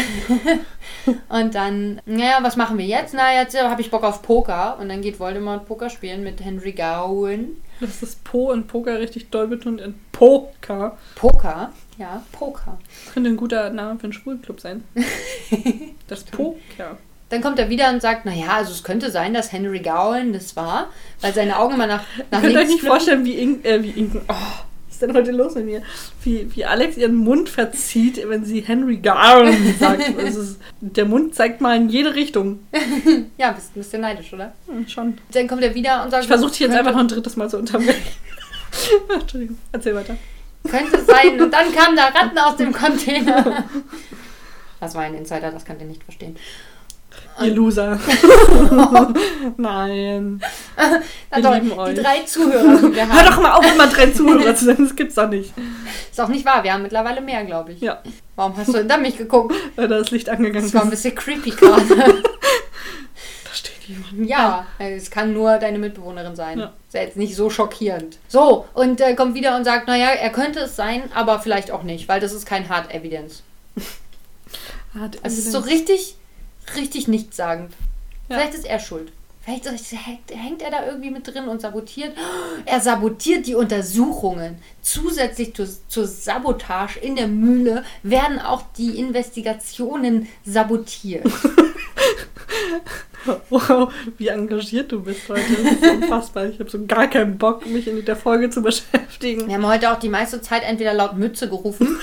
Speaker 2: Und dann, naja, was machen wir jetzt? Na, jetzt äh, habe ich Bock auf Poker. Und dann geht Voldemort Poker spielen mit Henry Gowan.
Speaker 1: Das ist Po und Poker richtig doll betont in Poker.
Speaker 2: Poker? Ja, Poker.
Speaker 1: Das könnte ein guter Name für einen Schwulenclub sein. Das Poker.
Speaker 2: Dann kommt er wieder und sagt, naja, also es könnte sein, dass Henry Gowan das war, weil seine Augen immer nach, nach
Speaker 1: Ihr könnt euch nicht vorstellen, wie Ink, äh, wie Ink, oh, ist denn heute los mit mir? Wie, wie Alex ihren Mund verzieht, wenn sie Henry Garn sagt. Ist, der Mund zeigt mal in jede Richtung.
Speaker 2: Ja, bist ein bisschen neidisch, oder?
Speaker 1: Hm, schon.
Speaker 2: Dann kommt er wieder und sagt,
Speaker 1: Ich versuche dich jetzt einfach noch ein drittes Mal zu unterbrechen. Entschuldigung, erzähl weiter.
Speaker 2: Könnte sein. Und dann kamen da Ratten aus dem Container. Das war ein Insider, das könnt ihr nicht verstehen.
Speaker 1: Ihr Loser. Nein.
Speaker 2: Na
Speaker 1: lieben
Speaker 2: die drei Zuhörer, die wir
Speaker 1: Hör
Speaker 2: haben.
Speaker 1: doch mal auf, immer drei Zuhörer zu sein. Das gibt's doch nicht.
Speaker 2: Ist auch nicht wahr, wir haben mittlerweile mehr, glaube ich.
Speaker 1: Ja,
Speaker 2: Warum hast du denn da mich geguckt?
Speaker 1: weil da das Licht angegangen
Speaker 2: Das war ein
Speaker 1: ist.
Speaker 2: bisschen creepy gerade.
Speaker 1: Da steht jemand.
Speaker 2: ja, es kann nur deine Mitbewohnerin sein.
Speaker 1: Ja.
Speaker 2: Ist ja jetzt nicht so schockierend. So, und er kommt wieder und sagt, naja, er könnte es sein, aber vielleicht auch nicht, weil das ist kein Hard Evidence.
Speaker 1: Hat
Speaker 2: Es ist so richtig, richtig nichtssagend.
Speaker 1: Ja.
Speaker 2: Vielleicht ist er schuld. Vielleicht hängt- er da irgendwie mit drin und sabotiert. Er sabotiert die Untersuchungen. Zusätzlich zu, zur Sabotage in der Mühle werden auch die Investigationen sabotiert.
Speaker 1: Wow, wie engagiert du bist heute. Das ist unfassbar. Ich habe so gar keinen Bock, mich in der Folge zu beschäftigen.
Speaker 2: Wir haben heute auch die meiste Zeit entweder laut Mütze gerufen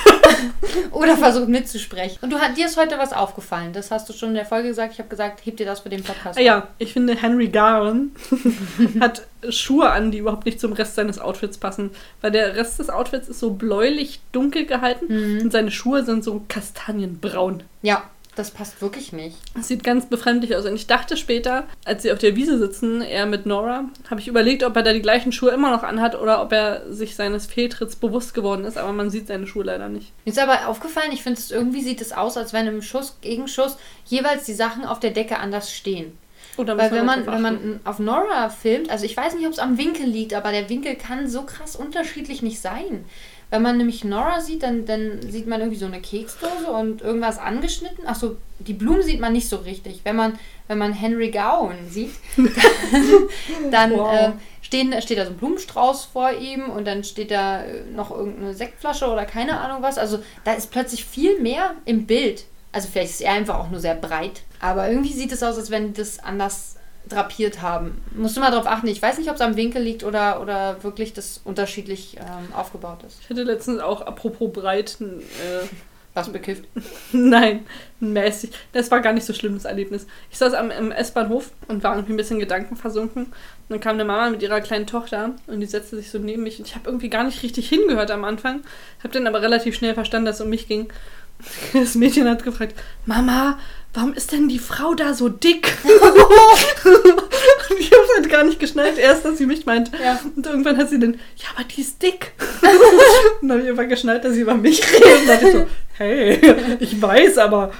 Speaker 2: oder versucht mitzusprechen. Und du dir ist heute was aufgefallen. Das hast du schon in der Folge gesagt. Ich habe gesagt, heb dir das für den Podcast.
Speaker 1: Ja, ich finde, Henry Garn hat Schuhe an, die überhaupt nicht zum Rest seines Outfits passen. Weil der Rest des Outfits ist so bläulich dunkel gehalten und seine Schuhe sind so kastanienbraun.
Speaker 2: Ja, das passt wirklich nicht.
Speaker 1: Das sieht ganz befremdlich aus. Und ich dachte später, als sie auf der Wiese sitzen, er mit Nora, habe ich überlegt, ob er da die gleichen Schuhe immer noch anhat oder ob er sich seines Fehltritts bewusst geworden ist. Aber man sieht seine Schuhe leider nicht.
Speaker 2: Mir ist aber aufgefallen, ich finde es irgendwie sieht es aus, als wenn im Schuss gegen Schuss jeweils die Sachen auf der Decke anders stehen.
Speaker 1: Oder
Speaker 2: Weil wenn man, wenn man auf Nora filmt, also ich weiß nicht, ob es am Winkel liegt, aber der Winkel kann so krass unterschiedlich nicht sein. Wenn man nämlich Nora sieht, dann, dann sieht man irgendwie so eine Keksdose und irgendwas angeschnitten. Achso, die Blumen sieht man nicht so richtig. Wenn man, wenn man Henry Gowan sieht, dann, dann
Speaker 1: Wow.
Speaker 2: äh, stehen, steht da so ein Blumenstrauß vor ihm und dann steht da äh, noch irgendeine Sektflasche oder keine Ahnung was. Also da ist plötzlich viel mehr im Bild. Also vielleicht ist er einfach auch nur sehr breit. Aber irgendwie sieht es aus, als wenn die das anders drapiert haben. Musst du mal drauf achten. Ich weiß nicht, ob es am Winkel liegt oder, oder wirklich das unterschiedlich ähm, aufgebaut ist.
Speaker 1: Ich hatte letztens auch, apropos breit, ein, äh,
Speaker 2: Was bekifft?
Speaker 1: Nein, mäßig. Das war gar nicht so schlimm, das Erlebnis. Ich saß am im S-Bahnhof und war irgendwie ein bisschen gedankenversunken. Und dann kam eine Mama mit ihrer kleinen Tochter und die setzte sich so neben mich. Und ich habe irgendwie gar nicht richtig hingehört am Anfang. Habe dann aber relativ schnell verstanden, dass es um mich ging. Das Mädchen hat gefragt, Mama, warum ist denn die Frau da so dick? und ich habe halt gar nicht geschnallt, erst, dass sie mich meint.
Speaker 2: Ja.
Speaker 1: Und irgendwann hat sie dann, ja, aber die ist dick. und dann habe ich einfach geschnallt, dass sie über mich redet. Und dachte ich so, hey, ich weiß, aber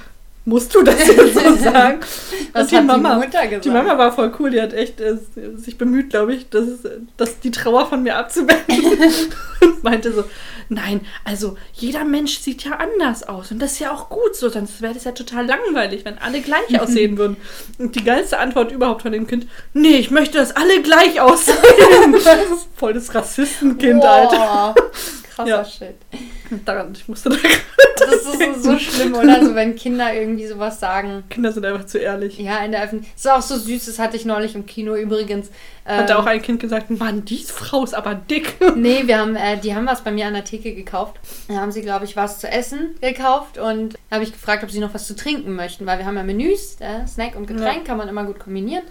Speaker 1: musst du das jetzt so sagen?
Speaker 2: Was
Speaker 1: und die
Speaker 2: hat
Speaker 1: Mama,
Speaker 2: die Mutter gesagt?
Speaker 1: die Mama war voll cool, die hat echt äh, sich bemüht, glaube ich, dass, dass die Trauer von mir abzuwenden. und meinte so, nein, also jeder Mensch sieht ja anders aus und das ist ja auch gut so, sonst wäre das ja total langweilig, wenn alle gleich aussehen würden. Und die geilste Antwort überhaupt von dem Kind, nee, ich möchte, dass alle gleich aussehen. voll das Rassistenkind, Alter.
Speaker 2: Krasser
Speaker 1: Ja.
Speaker 2: Shit.
Speaker 1: Daran, ich musste da
Speaker 2: Das ist so schlimm, oder? So, wenn Kinder irgendwie sowas sagen.
Speaker 1: Kinder sind einfach zu ehrlich.
Speaker 2: Ja, in der Öffentlichkeit. Das ist auch so süß, das hatte ich neulich im Kino übrigens.
Speaker 1: Hat da
Speaker 2: Ähm,
Speaker 1: auch ein Kind gesagt, Mann, die Frau ist aber dick.
Speaker 2: Nee, wir haben, äh, die haben was bei mir an der Theke gekauft. Da haben sie, glaube ich, was zu essen gekauft und habe ich gefragt, ob sie noch was zu trinken möchten, weil wir haben ja Menüs, äh, Snack und Getränk kann man immer gut kombinieren.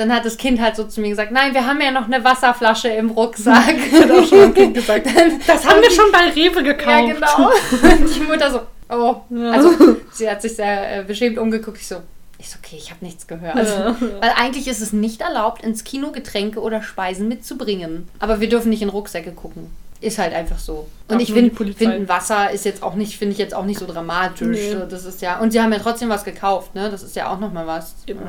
Speaker 2: Dann hat das Kind halt so zu mir gesagt, nein, wir haben ja noch eine Wasserflasche im Rucksack.
Speaker 1: Hat auch schon ein Kind gesagt. Das haben wir schon bei Rewe gekauft.
Speaker 2: Ja, genau. Und die Mutter so, oh.
Speaker 1: Ja.
Speaker 2: Also, sie hat sich sehr äh, beschämt umgeguckt. Ich so, ist okay, ich habe nichts gehört.
Speaker 1: Ja.
Speaker 2: Weil eigentlich ist es nicht erlaubt, ins Kino Getränke oder Speisen mitzubringen. Aber wir dürfen nicht in Rucksäcke gucken. Ist halt einfach so. Und ich finde, find, Wasser ist jetzt auch nicht, finde ich jetzt auch nicht so dramatisch.
Speaker 1: Nee.
Speaker 2: Das ist ja. Und sie haben ja trotzdem was gekauft, ne? Das ist ja auch nochmal was.
Speaker 1: Eben.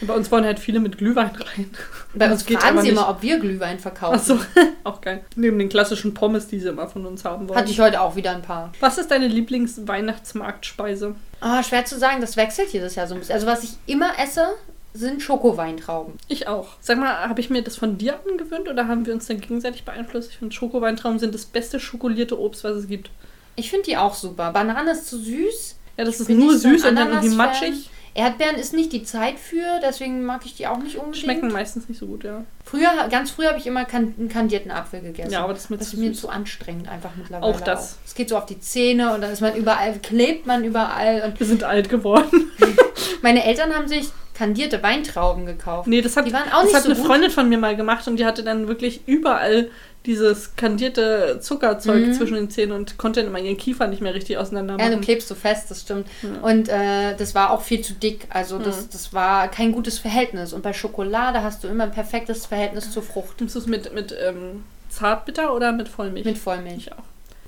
Speaker 1: Bei uns wollen halt viele mit Glühwein rein.
Speaker 2: Bei uns
Speaker 1: geht
Speaker 2: fragen sie
Speaker 1: nicht.
Speaker 2: immer, ob wir Glühwein verkaufen.
Speaker 1: Achso, auch geil. Neben den klassischen Pommes, die sie immer von uns haben wollen.
Speaker 2: Hatte ich heute auch wieder ein paar.
Speaker 1: Was ist deine Lieblings-Weihnachtsmarktspeise?
Speaker 2: Ah, schwer zu sagen, das wechselt jedes Jahr so ein bisschen. Also was ich immer esse, sind Schokoweintrauben.
Speaker 1: Ich auch. Sag mal, habe ich mir das von dir angewöhnt oder haben wir uns dann gegenseitig beeinflusst? Ich finde, Schokoweintrauben sind das beste schokolierte Obst, was es gibt.
Speaker 2: Ich finde die auch super. Banane ist zu süß.
Speaker 1: Ja, das ist nur süß und dann irgendwie matschig.
Speaker 2: Erdbeeren ist nicht die Zeit für, deswegen mag ich die auch nicht unbedingt.
Speaker 1: Schmecken meistens nicht so gut, ja.
Speaker 2: Früher, ganz früh habe ich immer kan einen kandierten Apfel gegessen.
Speaker 1: Ja, aber das ist mir
Speaker 2: das
Speaker 1: zu
Speaker 2: ist mir zu anstrengend einfach mittlerweile.
Speaker 1: Auch das.
Speaker 2: Es geht so auf die Zähne und dann ist man überall, klebt man überall. Und
Speaker 1: Wir sind alt geworden.
Speaker 2: meine Eltern haben sich kandierte Weintrauben gekauft.
Speaker 1: Nee, das hat,
Speaker 2: Die waren auch
Speaker 1: das
Speaker 2: nicht
Speaker 1: hat
Speaker 2: so
Speaker 1: eine
Speaker 2: gut.
Speaker 1: Freundin von mir mal gemacht und die hatte dann wirklich überall dieses kandierte Zuckerzeug
Speaker 2: Mhm.
Speaker 1: zwischen den Zähnen und konnte dann immer ihren Kiefer nicht mehr richtig auseinander
Speaker 2: Ja, du
Speaker 1: machen.
Speaker 2: klebst so fest, das stimmt.
Speaker 1: Ja.
Speaker 2: Und äh, das war auch viel zu dick. Also das,
Speaker 1: Mhm.
Speaker 2: das war kein gutes Verhältnis. Und bei Schokolade hast du immer ein perfektes Verhältnis zur Frucht.
Speaker 1: Nimmst du es mit, mit ähm, Zartbitter oder mit Vollmilch?
Speaker 2: Mit Vollmilch.
Speaker 1: Ich auch.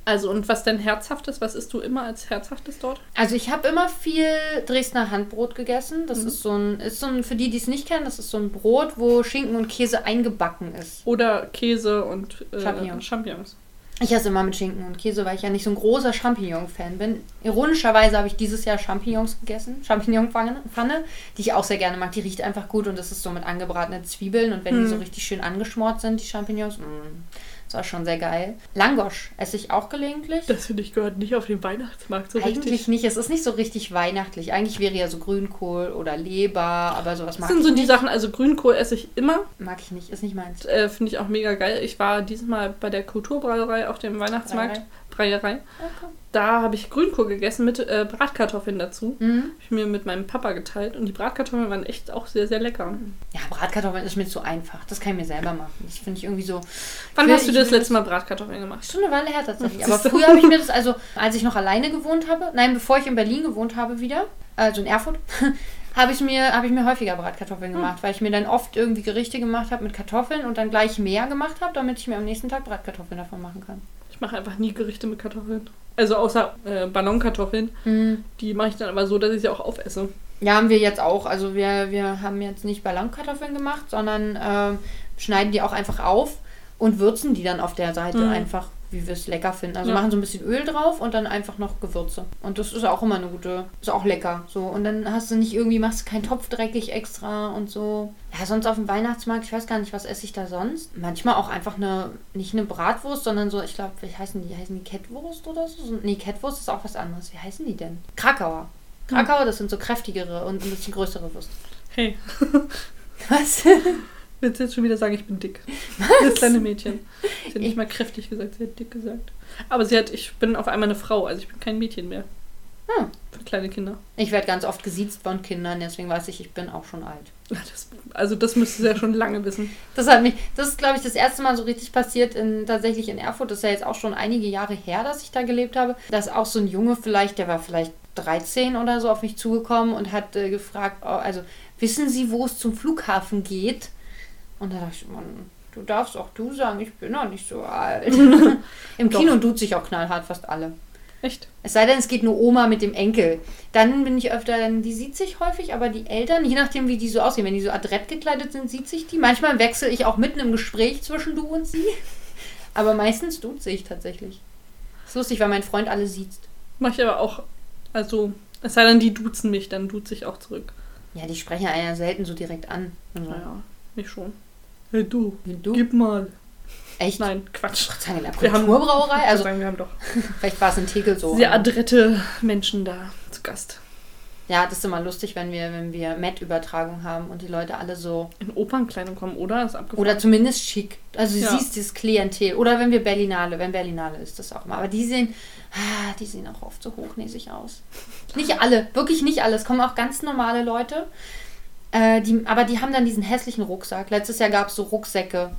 Speaker 1: Also, und was denn herzhaftes? Was isst du immer als herzhaftes dort?
Speaker 2: Also ich habe immer viel Dresdner Handbrot gegessen. Das
Speaker 1: Mhm.
Speaker 2: ist so ein, ist so ein, für die, die es nicht kennen, das ist so ein Brot, wo Schinken und Käse eingebacken ist.
Speaker 1: Oder Käse und äh,
Speaker 2: Champignons.
Speaker 1: Champignons.
Speaker 2: Ich esse immer mit Schinken und Käse, weil ich ja nicht so ein großer Champignon-Fan bin. Ironischerweise habe ich dieses Jahr Champignons gegessen, Champignon-Pfanne, Pfanne, die ich auch sehr gerne mag. Die riecht einfach gut und das ist so mit angebratenen Zwiebeln und wenn die
Speaker 1: Hm.
Speaker 2: so richtig schön angeschmort sind, die Champignons, mh, das war schon sehr geil. Langosch esse ich auch gelegentlich.
Speaker 1: Das finde ich gehört nicht auf den Weihnachtsmarkt so
Speaker 2: Eigentlich
Speaker 1: richtig.
Speaker 2: nicht, es ist nicht so richtig weihnachtlich. Eigentlich wäre ja so Grünkohl oder Leber, aber sowas
Speaker 1: Das
Speaker 2: mag
Speaker 1: sind
Speaker 2: ich
Speaker 1: so die
Speaker 2: nicht.
Speaker 1: Sachen, also Grünkohl esse ich immer.
Speaker 2: Mag ich nicht, ist nicht meins.
Speaker 1: Äh, finde ich auch mega geil. Ich war dieses Mal bei der Kulturbrauerei auf dem Weihnachtsmarkt. Breierei. Da habe ich Grünkohl gegessen mit äh, Bratkartoffeln dazu.
Speaker 2: Mhm.
Speaker 1: Habe ich mir mit meinem Papa geteilt und die Bratkartoffeln waren echt auch sehr, sehr lecker.
Speaker 2: Ja, Bratkartoffeln ist mir zu einfach. Das kann ich mir selber machen. Das finde ich irgendwie so.
Speaker 1: Wann
Speaker 2: will-
Speaker 1: hast du
Speaker 2: ich
Speaker 1: das letzte Mal Bratkartoffeln gemacht?
Speaker 2: Schon eine Weile her tatsächlich. Aber früher habe ich mir das, also als ich noch alleine gewohnt habe, nein, bevor ich in Berlin gewohnt habe wieder, also in Erfurt, habe ich, mir, habe ich mir häufiger Bratkartoffeln
Speaker 1: Hm.
Speaker 2: gemacht, weil ich mir dann oft irgendwie Gerichte gemacht habe mit Kartoffeln und dann gleich mehr gemacht habe, damit ich mir am nächsten Tag Bratkartoffeln davon machen kann.
Speaker 1: Ich mache einfach nie Gerichte mit Kartoffeln. Also außer äh, Ballonkartoffeln.
Speaker 2: Mhm.
Speaker 1: Die mache ich dann aber so, dass ich sie auch aufesse.
Speaker 2: Ja, haben wir jetzt auch. Also wir, wir haben jetzt nicht Ballonkartoffeln gemacht, sondern ähm, schneiden die auch einfach auf und würzen die dann auf der Seite
Speaker 1: Mhm.
Speaker 2: einfach, wie wir es lecker finden. Also
Speaker 1: Ja.
Speaker 2: machen so ein bisschen Öl drauf und dann einfach noch Gewürze. Und das ist auch immer eine gute, ist auch lecker. So und dann hast du nicht irgendwie machst du keinen Topf dreckig extra und so. Ja, sonst auf dem Weihnachtsmarkt, ich weiß gar nicht, was esse ich da sonst? Manchmal auch einfach eine nicht eine Bratwurst, sondern so, ich glaube, wie heißen die? Heißen die Kettwurst oder so? Nee, Kettwurst ist auch was anderes. Wie heißen die denn? Krakauer. Krakauer, das sind so kräftigere und ein bisschen größere Würste.
Speaker 1: Hey,
Speaker 2: Was?
Speaker 1: Willst du jetzt schon wieder sagen, ich bin dick? Das kleine Mädchen. Sie hat nicht mal kräftig gesagt, sie hat dick gesagt. Aber sie hat, ich bin auf einmal eine Frau, also ich bin kein Mädchen mehr.
Speaker 2: Hm.
Speaker 1: Für kleine Kinder.
Speaker 2: Ich werde ganz oft gesiezt von Kindern, deswegen weiß ich, ich bin auch schon alt.
Speaker 1: Das, also das müsste sie ja schon lange wissen.
Speaker 2: Das hat mich, das ist, glaube ich, das erste Mal so richtig passiert in, tatsächlich in Erfurt. Das ist ja jetzt auch schon einige Jahre her, dass ich da gelebt habe. Da ist auch so ein Junge vielleicht, der war vielleicht 13 oder so, auf mich zugekommen und hat äh, gefragt, oh, also wissen Sie, wo es zum Flughafen geht? Und da dachte ich, Mann, du darfst auch du sagen, ich bin noch nicht so alt. Im
Speaker 1: Doch.
Speaker 2: Kino tut sich auch knallhart fast alle.
Speaker 1: Echt?
Speaker 2: Es sei denn, es geht nur Oma mit dem Enkel. Dann bin ich öfter, die sieht sich häufig, aber die Eltern, je nachdem, wie die so aussehen, wenn die so adrett gekleidet sind, sieht sich die. Manchmal wechsle ich auch mitten im Gespräch zwischen du und sie. Aber meistens tut sich tatsächlich. Ist lustig, weil mein Freund alle sieht.
Speaker 1: Mach ich aber auch, also, es sei denn, die duzen mich, dann duze ich auch zurück.
Speaker 2: Ja, die sprechen einen ja selten so direkt an. Also,
Speaker 1: Naja, mich schon. Hey du,
Speaker 2: Du?
Speaker 1: gib mal.
Speaker 2: Echt?
Speaker 1: Nein, Quatsch.
Speaker 2: In der
Speaker 1: Wir haben-
Speaker 2: Kulturbrauerei?
Speaker 1: Also, sagen, wir haben doch
Speaker 2: vielleicht war es in Tegel so.
Speaker 1: sehr
Speaker 2: aber-
Speaker 1: adrette Menschen da zu Gast.
Speaker 2: Ja, das ist immer lustig, wenn wir, wenn wir Met-Übertragung haben und die Leute alle so.
Speaker 1: In Opernkleidung kommen, oder? Das ist abgefahren.
Speaker 2: Oder zumindest schick. Also du
Speaker 1: Ja.
Speaker 2: siehst dieses Klientel. Oder wenn wir Berlinale, wenn Berlinale ist das auch immer. Aber die sehen, ah, die sehen auch oft so hochnäsig aus. Nicht alle, wirklich nicht alle. Es kommen auch ganz normale Leute. Äh, die, aber die haben dann diesen hässlichen Rucksack. Letztes Jahr gab es so Rucksäcke.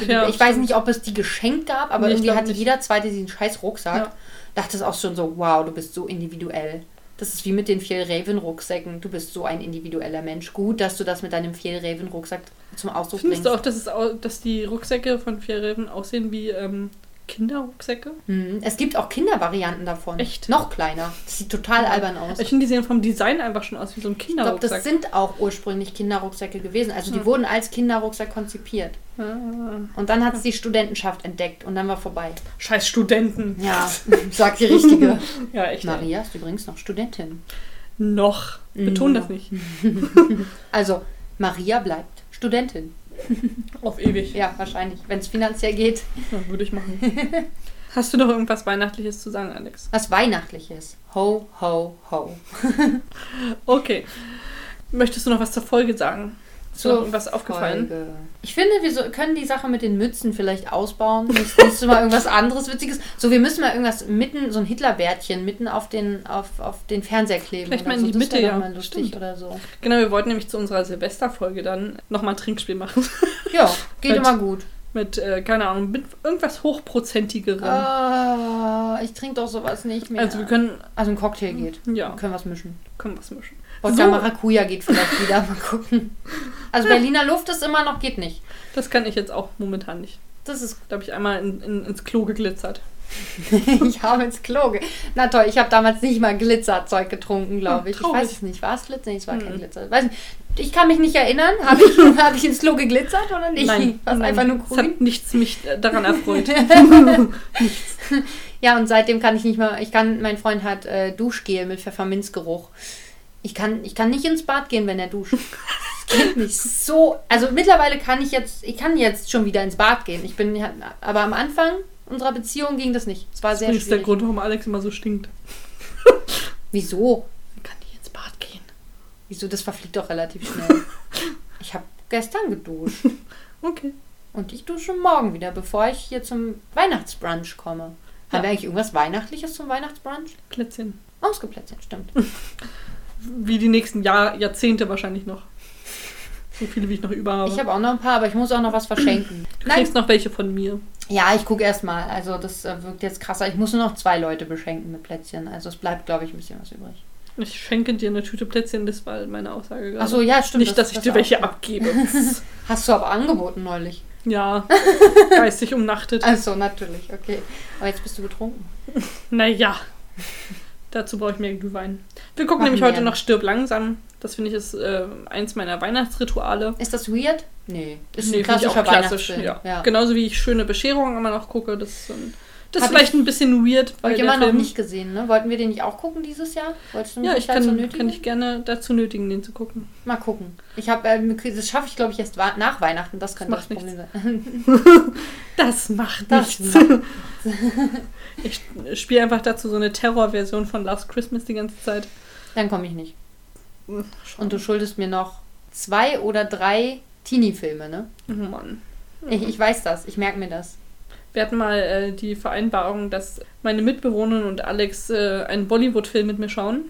Speaker 2: die-
Speaker 1: ja,
Speaker 2: ich weiß
Speaker 1: stimmt.
Speaker 2: nicht, ob es die geschenkt gab, aber
Speaker 1: Nee,
Speaker 2: irgendwie hatte
Speaker 1: nicht.
Speaker 2: jeder zweite diesen scheiß Rucksack.
Speaker 1: Ja.
Speaker 2: Dachte es auch schon so, wow, du bist so individuell. Das ist wie mit den Fjellraven-Rucksäcken. Du bist so ein individueller Mensch. Gut, dass du das mit deinem Fjellraven-Rucksack zum Ausdruck
Speaker 1: Findest
Speaker 2: bringst.
Speaker 1: du auch, dass, es au- dass die Rucksäcke von Fjellreven aussehen wie ähm, Kinderrucksäcke?
Speaker 2: Mhm. Es gibt auch Kindervarianten davon.
Speaker 1: Echt?
Speaker 2: Noch kleiner. Das sieht total albern aus.
Speaker 1: Ich finde, die sehen vom Design einfach schon aus wie so ein
Speaker 2: Ich glaube, das
Speaker 1: Kinderrucksack.
Speaker 2: sind auch ursprünglich Kinderrucksäcke gewesen. Also die
Speaker 1: Hm.
Speaker 2: wurden als Kinderrucksack konzipiert.
Speaker 1: Ah,
Speaker 2: Und dann hat es die Studentenschaft entdeckt und dann war vorbei.
Speaker 1: scheiß Studenten.
Speaker 2: Ja, sagt die richtige.
Speaker 1: Ja, echt.
Speaker 2: Maria ist übrigens noch Studentin.
Speaker 1: Noch. Beton das nicht.
Speaker 2: Also, Maria bleibt Studentin.
Speaker 1: Auf ewig.
Speaker 2: Ja, wahrscheinlich, wenn es finanziell geht.
Speaker 1: Ja, würde ich machen. Hast du noch irgendwas Weihnachtliches zu sagen, Alex?
Speaker 2: Was Weihnachtliches. Ho, ho, ho.
Speaker 1: Okay. Möchtest du noch was zur Folge sagen? Ist
Speaker 2: Zur
Speaker 1: irgendwas aufgefallen?
Speaker 2: Folge. Ich finde, wir so, können die Sache mit den Mützen vielleicht ausbauen. Nächstes nächstes Mal irgendwas anderes Witziges. So, wir müssen mal irgendwas mitten, so ein Hitlerbärtchen mitten auf den, auf, auf den Fernseher kleben.
Speaker 1: Vielleicht mal in
Speaker 2: so.
Speaker 1: die Mitte, ja.
Speaker 2: mal lustig
Speaker 1: Stimmt.
Speaker 2: oder so.
Speaker 1: Genau, wir wollten nämlich zu unserer Silvesterfolge dann nochmal ein Trinkspiel machen.
Speaker 2: Ja, geht immer gut.
Speaker 1: Mit, äh, keine Ahnung, mit irgendwas Hochprozentigerem.
Speaker 2: Ah, ich trinke doch sowas nicht mehr.
Speaker 1: also wir können,
Speaker 2: Also ein Cocktail geht.
Speaker 1: ja,
Speaker 2: Wir können was mischen.
Speaker 1: können was mischen.
Speaker 2: Wodka
Speaker 1: So.
Speaker 2: Maracuja geht vielleicht wieder. Mal gucken. Also Berliner Luft ist immer noch, geht nicht.
Speaker 1: Das kann ich jetzt auch momentan nicht.
Speaker 2: Das ist
Speaker 1: Da habe ich einmal in, in, ins Klo geglitzert.
Speaker 2: ich habe ins Klo. Ge Na toll, ich habe damals nicht mal Glitzerzeug getrunken, glaube ich. Ich
Speaker 1: traurig.
Speaker 2: weiß es nicht. War es Glitzer? Nee, es war kein
Speaker 1: Hm.
Speaker 2: Glitzer. Weiß nicht. Ich kann mich nicht erinnern. Habe ich, hab ich ins Klo geglitzert oder nicht?
Speaker 1: Nein,
Speaker 2: War es einfach nur
Speaker 1: Es
Speaker 2: grün?
Speaker 1: hat nichts mich daran erfreut.
Speaker 2: Ja, und seitdem kann ich nicht mehr. Ich kann, mein Freund hat äh, Duschgel mit Pfefferminzgeruch. Ich kann, ich kann nicht ins Bad gehen, wenn er duscht. Das geht nicht so. Also mittlerweile kann ich jetzt, ich kann jetzt schon wieder ins Bad gehen. Ich bin, aber am Anfang unserer Beziehung ging das nicht. Es war
Speaker 1: Das
Speaker 2: sehr
Speaker 1: ist der
Speaker 2: schwierig.
Speaker 1: Grund, warum Alex immer so stinkt.
Speaker 2: Wieso?
Speaker 1: Ich kann nicht ins Bad gehen.
Speaker 2: Wieso? Das verfliegt doch relativ schnell. Ich habe gestern geduscht.
Speaker 1: Okay.
Speaker 2: Und ich dusche morgen wieder, bevor ich hier zum Weihnachtsbrunch komme. Haben
Speaker 1: Ja.
Speaker 2: wir eigentlich irgendwas Weihnachtliches zum Weihnachtsbrunch?
Speaker 1: Plätzchen.
Speaker 2: Ausgeplätzchen, stimmt.
Speaker 1: Wie die nächsten Jahr, Jahrzehnte wahrscheinlich noch. So viele, wie ich noch über habe.
Speaker 2: Ich habe auch noch ein paar, aber ich muss auch noch was verschenken.
Speaker 1: du
Speaker 2: Nein,
Speaker 1: kriegst noch welche von mir.
Speaker 2: ja, ich gucke erst mal. Also das äh, wirkt jetzt krasser. Ich muss nur noch zwei Leute beschenken mit Plätzchen. Also es bleibt, glaube ich, ein bisschen was übrig.
Speaker 1: Ich schenke dir eine Tüte Plätzchen, das war meine Aussage gerade.
Speaker 2: Achso, ja, stimmt.
Speaker 1: Nicht, dass ich dir welche abgebe.
Speaker 2: Hast du aber angeboten neulich.
Speaker 1: ja, geistig umnachtet.
Speaker 2: Also natürlich, okay. Aber jetzt bist du betrunken.
Speaker 1: Naja, dazu brauche ich mehr Glühwein. Wir gucken
Speaker 2: Machen
Speaker 1: nämlich heute noch Stirb langsam. Das finde ich ist äh, eins meiner Weihnachtsrituale.
Speaker 2: Ist das weird? Nee. Ist
Speaker 1: Nee,
Speaker 2: ein klassischer
Speaker 1: auch klassisch. Ja.
Speaker 2: Ja.
Speaker 1: Genauso wie ich schöne Bescherungen immer noch gucke. Das ist, so ein, das ist
Speaker 2: Hab
Speaker 1: vielleicht ein bisschen weird, weil
Speaker 2: ich immer noch nicht gesehen, ne? Wollten wir den nicht auch gucken dieses Jahr? Wolltest du mich
Speaker 1: Ja, ich
Speaker 2: dazu
Speaker 1: kann,
Speaker 2: nötigen?
Speaker 1: kann dich gerne dazu nötigen, den zu gucken.
Speaker 2: Mal gucken. Ich habe, ähm, das schaffe ich glaube ich erst nach Weihnachten. Das könnte das,
Speaker 1: macht
Speaker 2: Problem sein.
Speaker 1: Das macht
Speaker 2: Das
Speaker 1: nichts.
Speaker 2: macht-
Speaker 1: ich spiele einfach dazu so eine Terrorversion von Last Christmas die ganze Zeit.
Speaker 2: Dann komme ich nicht. Und du schuldest mir noch zwei oder drei Teenie-Filme, ne?
Speaker 1: Oh Mann.
Speaker 2: Ich, ich weiß das. Ich merke mir das.
Speaker 1: Wir hatten mal äh, die Vereinbarung, dass meine Mitbewohnerin und Alex äh, einen Bollywood-Film mit mir schauen.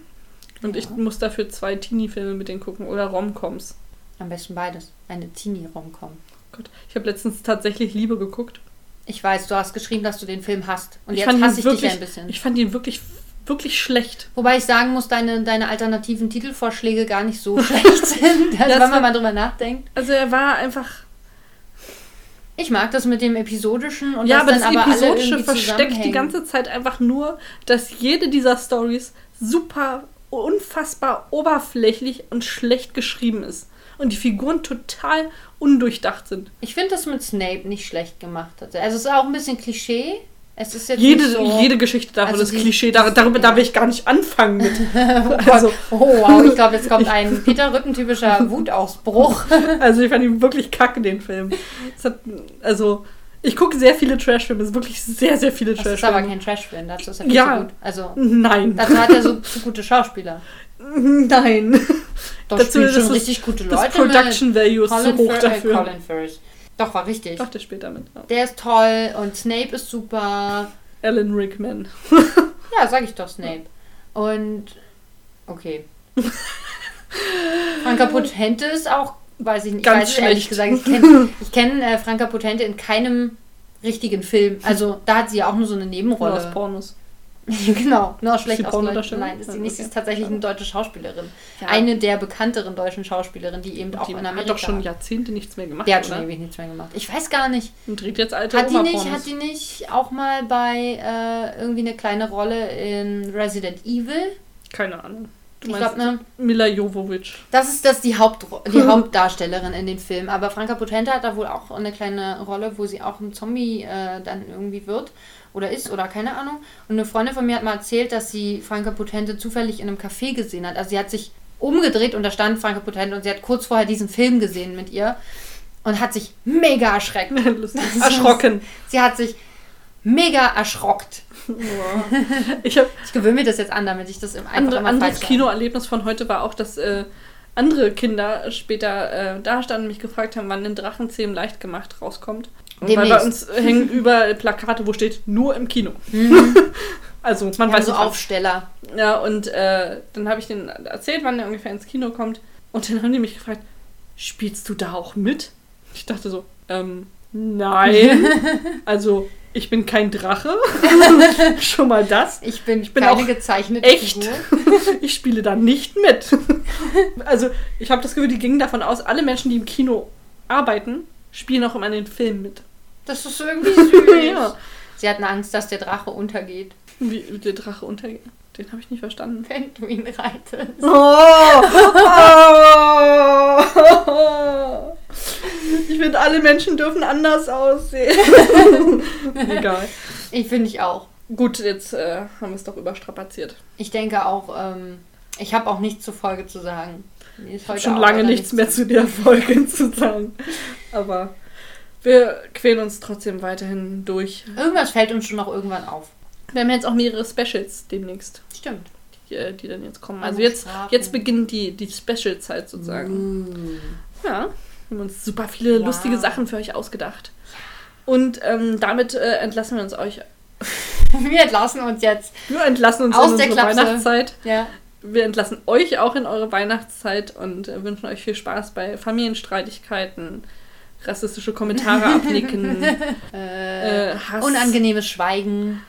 Speaker 1: Und ich
Speaker 2: Ja.
Speaker 1: muss dafür zwei Teenie-Filme mit denen gucken oder Romcoms.
Speaker 2: Am besten beides. Eine Teenie-Romcom.
Speaker 1: Gott, ich habe letztens tatsächlich Liebe geguckt.
Speaker 2: Ich weiß, du hast geschrieben, dass du den Film hast. Und
Speaker 1: Ich
Speaker 2: jetzt
Speaker 1: fand ihn
Speaker 2: hasse ich dich
Speaker 1: wirklich-
Speaker 2: ein bisschen.
Speaker 1: Ich fand ihn wirklich, wirklich schlecht.
Speaker 2: Wobei ich sagen muss, deine, deine alternativen Titelvorschläge gar nicht so schlecht sind. Also, wenn man mal drüber nachdenkt.
Speaker 1: Also er war einfach.
Speaker 2: Ich mag das mit dem Episodischen und
Speaker 1: ja, aber das
Speaker 2: aber
Speaker 1: Episodische versteckt die ganze Zeit einfach nur, dass jede dieser Stories super unfassbar oberflächlich und schlecht geschrieben ist. Und die Figuren total undurchdacht sind.
Speaker 2: Ich finde das mit Snape nicht schlecht gemacht. Also es ist auch ein bisschen Klischee. Es ist jetzt
Speaker 1: Jede,
Speaker 2: so,
Speaker 1: jede Geschichte davon
Speaker 2: Also
Speaker 1: ist
Speaker 2: die-
Speaker 1: Klischee. Dar darüber darf ich gar nicht anfangen mit.
Speaker 2: Oh,
Speaker 1: also,
Speaker 2: oh wow, ich glaube, jetzt kommt ein Peter Rücken-typischer Wutausbruch.
Speaker 1: also ich fand ihn wirklich kacke, den Film. Hat, also Ich gucke sehr viele Trashfilme, es ist wirklich sehr, sehr viele
Speaker 2: Das ist aber
Speaker 1: Trashfilme.
Speaker 2: kein Trashfilm, dazu ist er viel
Speaker 1: Ja.
Speaker 2: zu gut. Also,
Speaker 1: Nein.
Speaker 2: dazu hat er so, so gute Schauspieler.
Speaker 1: Nein.
Speaker 2: Doch
Speaker 1: Dazu ist
Speaker 2: schon
Speaker 1: das-
Speaker 2: richtig gute
Speaker 1: Das
Speaker 2: Leute
Speaker 1: Production Value ist
Speaker 2: Colin,
Speaker 1: hoch
Speaker 2: Fir- äh,
Speaker 1: dafür.
Speaker 2: Colin Firth. Doch, war richtig.
Speaker 1: Doch, der spielt damit. Ja.
Speaker 2: Der ist toll und Snape ist super.
Speaker 1: Alan Rickman.
Speaker 2: Ja, sag ich doch Snape. Und okay. Franka Potente ist auch, weiß ich nicht,
Speaker 1: Ganz
Speaker 2: ich weiß ehrlich gesagt, ich kenne kenn, äh, Franka Potente in keinem richtigen Film. Also da hat sie ja auch nur so eine
Speaker 1: Nur aus
Speaker 2: Nebenrolle.
Speaker 1: Pornos.
Speaker 2: genau, nur schlecht
Speaker 1: sie
Speaker 2: aus
Speaker 1: Pornodarstellerin?
Speaker 2: Nein, ist
Speaker 1: Ja,
Speaker 2: nicht. Sie ist tatsächlich eine deutsche Schauspielerin.
Speaker 1: Ja.
Speaker 2: Eine der bekannteren deutschen Schauspielerinnen, die eben auch
Speaker 1: Die
Speaker 2: in
Speaker 1: hat
Speaker 2: Amerika...
Speaker 1: doch schon Jahrzehnte nichts mehr gemacht.
Speaker 2: der hat schon
Speaker 1: oder?
Speaker 2: ewig nichts mehr gemacht. Ich weiß gar nicht.
Speaker 1: Und dreht jetzt alte
Speaker 2: Hat die, nicht, hat die nicht auch mal bei äh, irgendwie eine kleine Rolle in Resident Evil?
Speaker 1: Keine Ahnung. Du
Speaker 2: Ich
Speaker 1: meinst
Speaker 2: glaube, ne?
Speaker 1: Mila Jovovich.
Speaker 2: Das ist das die, Haupt die Hauptdarstellerin in dem Film. Aber Franka Potente hat da wohl auch eine kleine Rolle, wo sie auch ein Zombie äh, dann irgendwie wird. Oder ist, oder keine Ahnung. Und eine Freundin von mir hat mal erzählt, dass sie Franka Potente zufällig in einem Café gesehen hat. Also sie hat sich umgedreht und da stand Franka Potente und sie hat kurz vorher diesen Film gesehen mit ihr und hat sich mega erschreckt.
Speaker 1: Erschrocken.
Speaker 2: Sie hat sich mega erschrockt.
Speaker 1: Ich habe
Speaker 2: Ich gewöhne mir das jetzt an, damit ich das im einfach
Speaker 1: andere, anderes. Kinoerlebnis von heute war auch, dass äh, andere Kinder später äh, da standen und mich gefragt haben, wann ein Drachenzähmen leicht gemacht rauskommt. Und weil bei uns hängen überall Plakate, wo steht nur im Kino. also man
Speaker 2: Ja,
Speaker 1: weiß
Speaker 2: so
Speaker 1: nicht.
Speaker 2: Aufsteller.
Speaker 1: Ja, und äh, dann habe ich denen erzählt, wann der ungefähr ins Kino kommt. Und dann haben die mich gefragt, spielst du da auch mit? Ich dachte so, ähm, nein. also, ich bin kein Drache. Schon mal das.
Speaker 2: Ich bin,
Speaker 1: bin
Speaker 2: keine
Speaker 1: auch
Speaker 2: gezeichnete
Speaker 1: echt.
Speaker 2: Figur.
Speaker 1: Ich spiele da nicht mit. also, ich habe das Gefühl, die gingen davon aus, alle Menschen, die im Kino arbeiten, spielen auch immer in den Filmen mit.
Speaker 2: Das ist irgendwie süß.
Speaker 1: Ja.
Speaker 2: Sie hatten Angst, dass der Drache untergeht,
Speaker 1: Wie der Drache untergeht. Den habe ich nicht verstanden.
Speaker 2: wenn du ihn reitest.
Speaker 1: Oh! oh. Ich finde, alle Menschen dürfen anders aussehen. Egal.
Speaker 2: Ich finde ich auch.
Speaker 1: Gut, jetzt äh, haben wir es doch überstrapaziert.
Speaker 2: Ich denke auch, ähm, ich habe auch nichts zur Folge zu sagen. Mir ist
Speaker 1: Ich habe
Speaker 2: heute
Speaker 1: schon lange nichts mehr zu der Folge zu sagen. Aber wir quälen uns trotzdem weiterhin durch.
Speaker 2: Irgendwas fällt uns schon noch irgendwann auf.
Speaker 1: Wir haben jetzt auch mehrere Specials demnächst,
Speaker 2: Stimmt.
Speaker 1: die, äh, die dann jetzt kommen. Also jetzt, jetzt beginnt die, die Special-Zeit sozusagen. Ja, wir haben uns super viele
Speaker 2: Wow.
Speaker 1: lustige Sachen für euch ausgedacht. Und ähm, damit äh, entlassen wir uns euch.
Speaker 2: Wir entlassen uns jetzt.
Speaker 1: Wir entlassen uns
Speaker 2: Aus
Speaker 1: in
Speaker 2: der Klapse.
Speaker 1: Weihnachtszeit.
Speaker 2: Ja.
Speaker 1: Wir entlassen euch auch in eure Weihnachtszeit und äh, wünschen euch viel Spaß bei Familienstreitigkeiten, rassistische Kommentare abnicken,
Speaker 2: Äh,
Speaker 1: äh, Hass,
Speaker 2: unangenehmes Schweigen,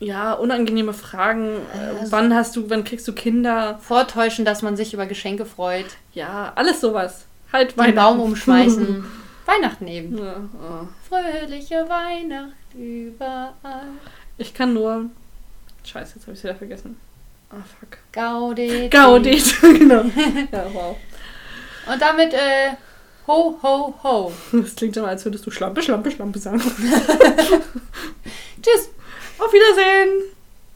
Speaker 1: ja, unangenehme Fragen. Äh,
Speaker 2: Also-
Speaker 1: wann hast du, wann kriegst du Kinder?
Speaker 2: vortäuschen, dass man sich über Geschenke freut,
Speaker 1: Ja, alles sowas. Halt
Speaker 2: den
Speaker 1: Weihnachten.
Speaker 2: Baum umschmeißen. Weihnachten eben.
Speaker 1: Ja, oh.
Speaker 2: Fröhliche Weihnacht überall.
Speaker 1: Ich kann nur. Scheiße, jetzt habe ich wieder vergessen. Ah, fuck.
Speaker 2: Gaudete.
Speaker 1: Gaudete, genau. Ja, wow.
Speaker 2: Und damit, äh, ho, ho, ho.
Speaker 1: Das klingt immer, als würdest du Schlampe, Schlampe, Schlampe sagen.
Speaker 2: Tschüss.
Speaker 1: Auf Wiedersehen!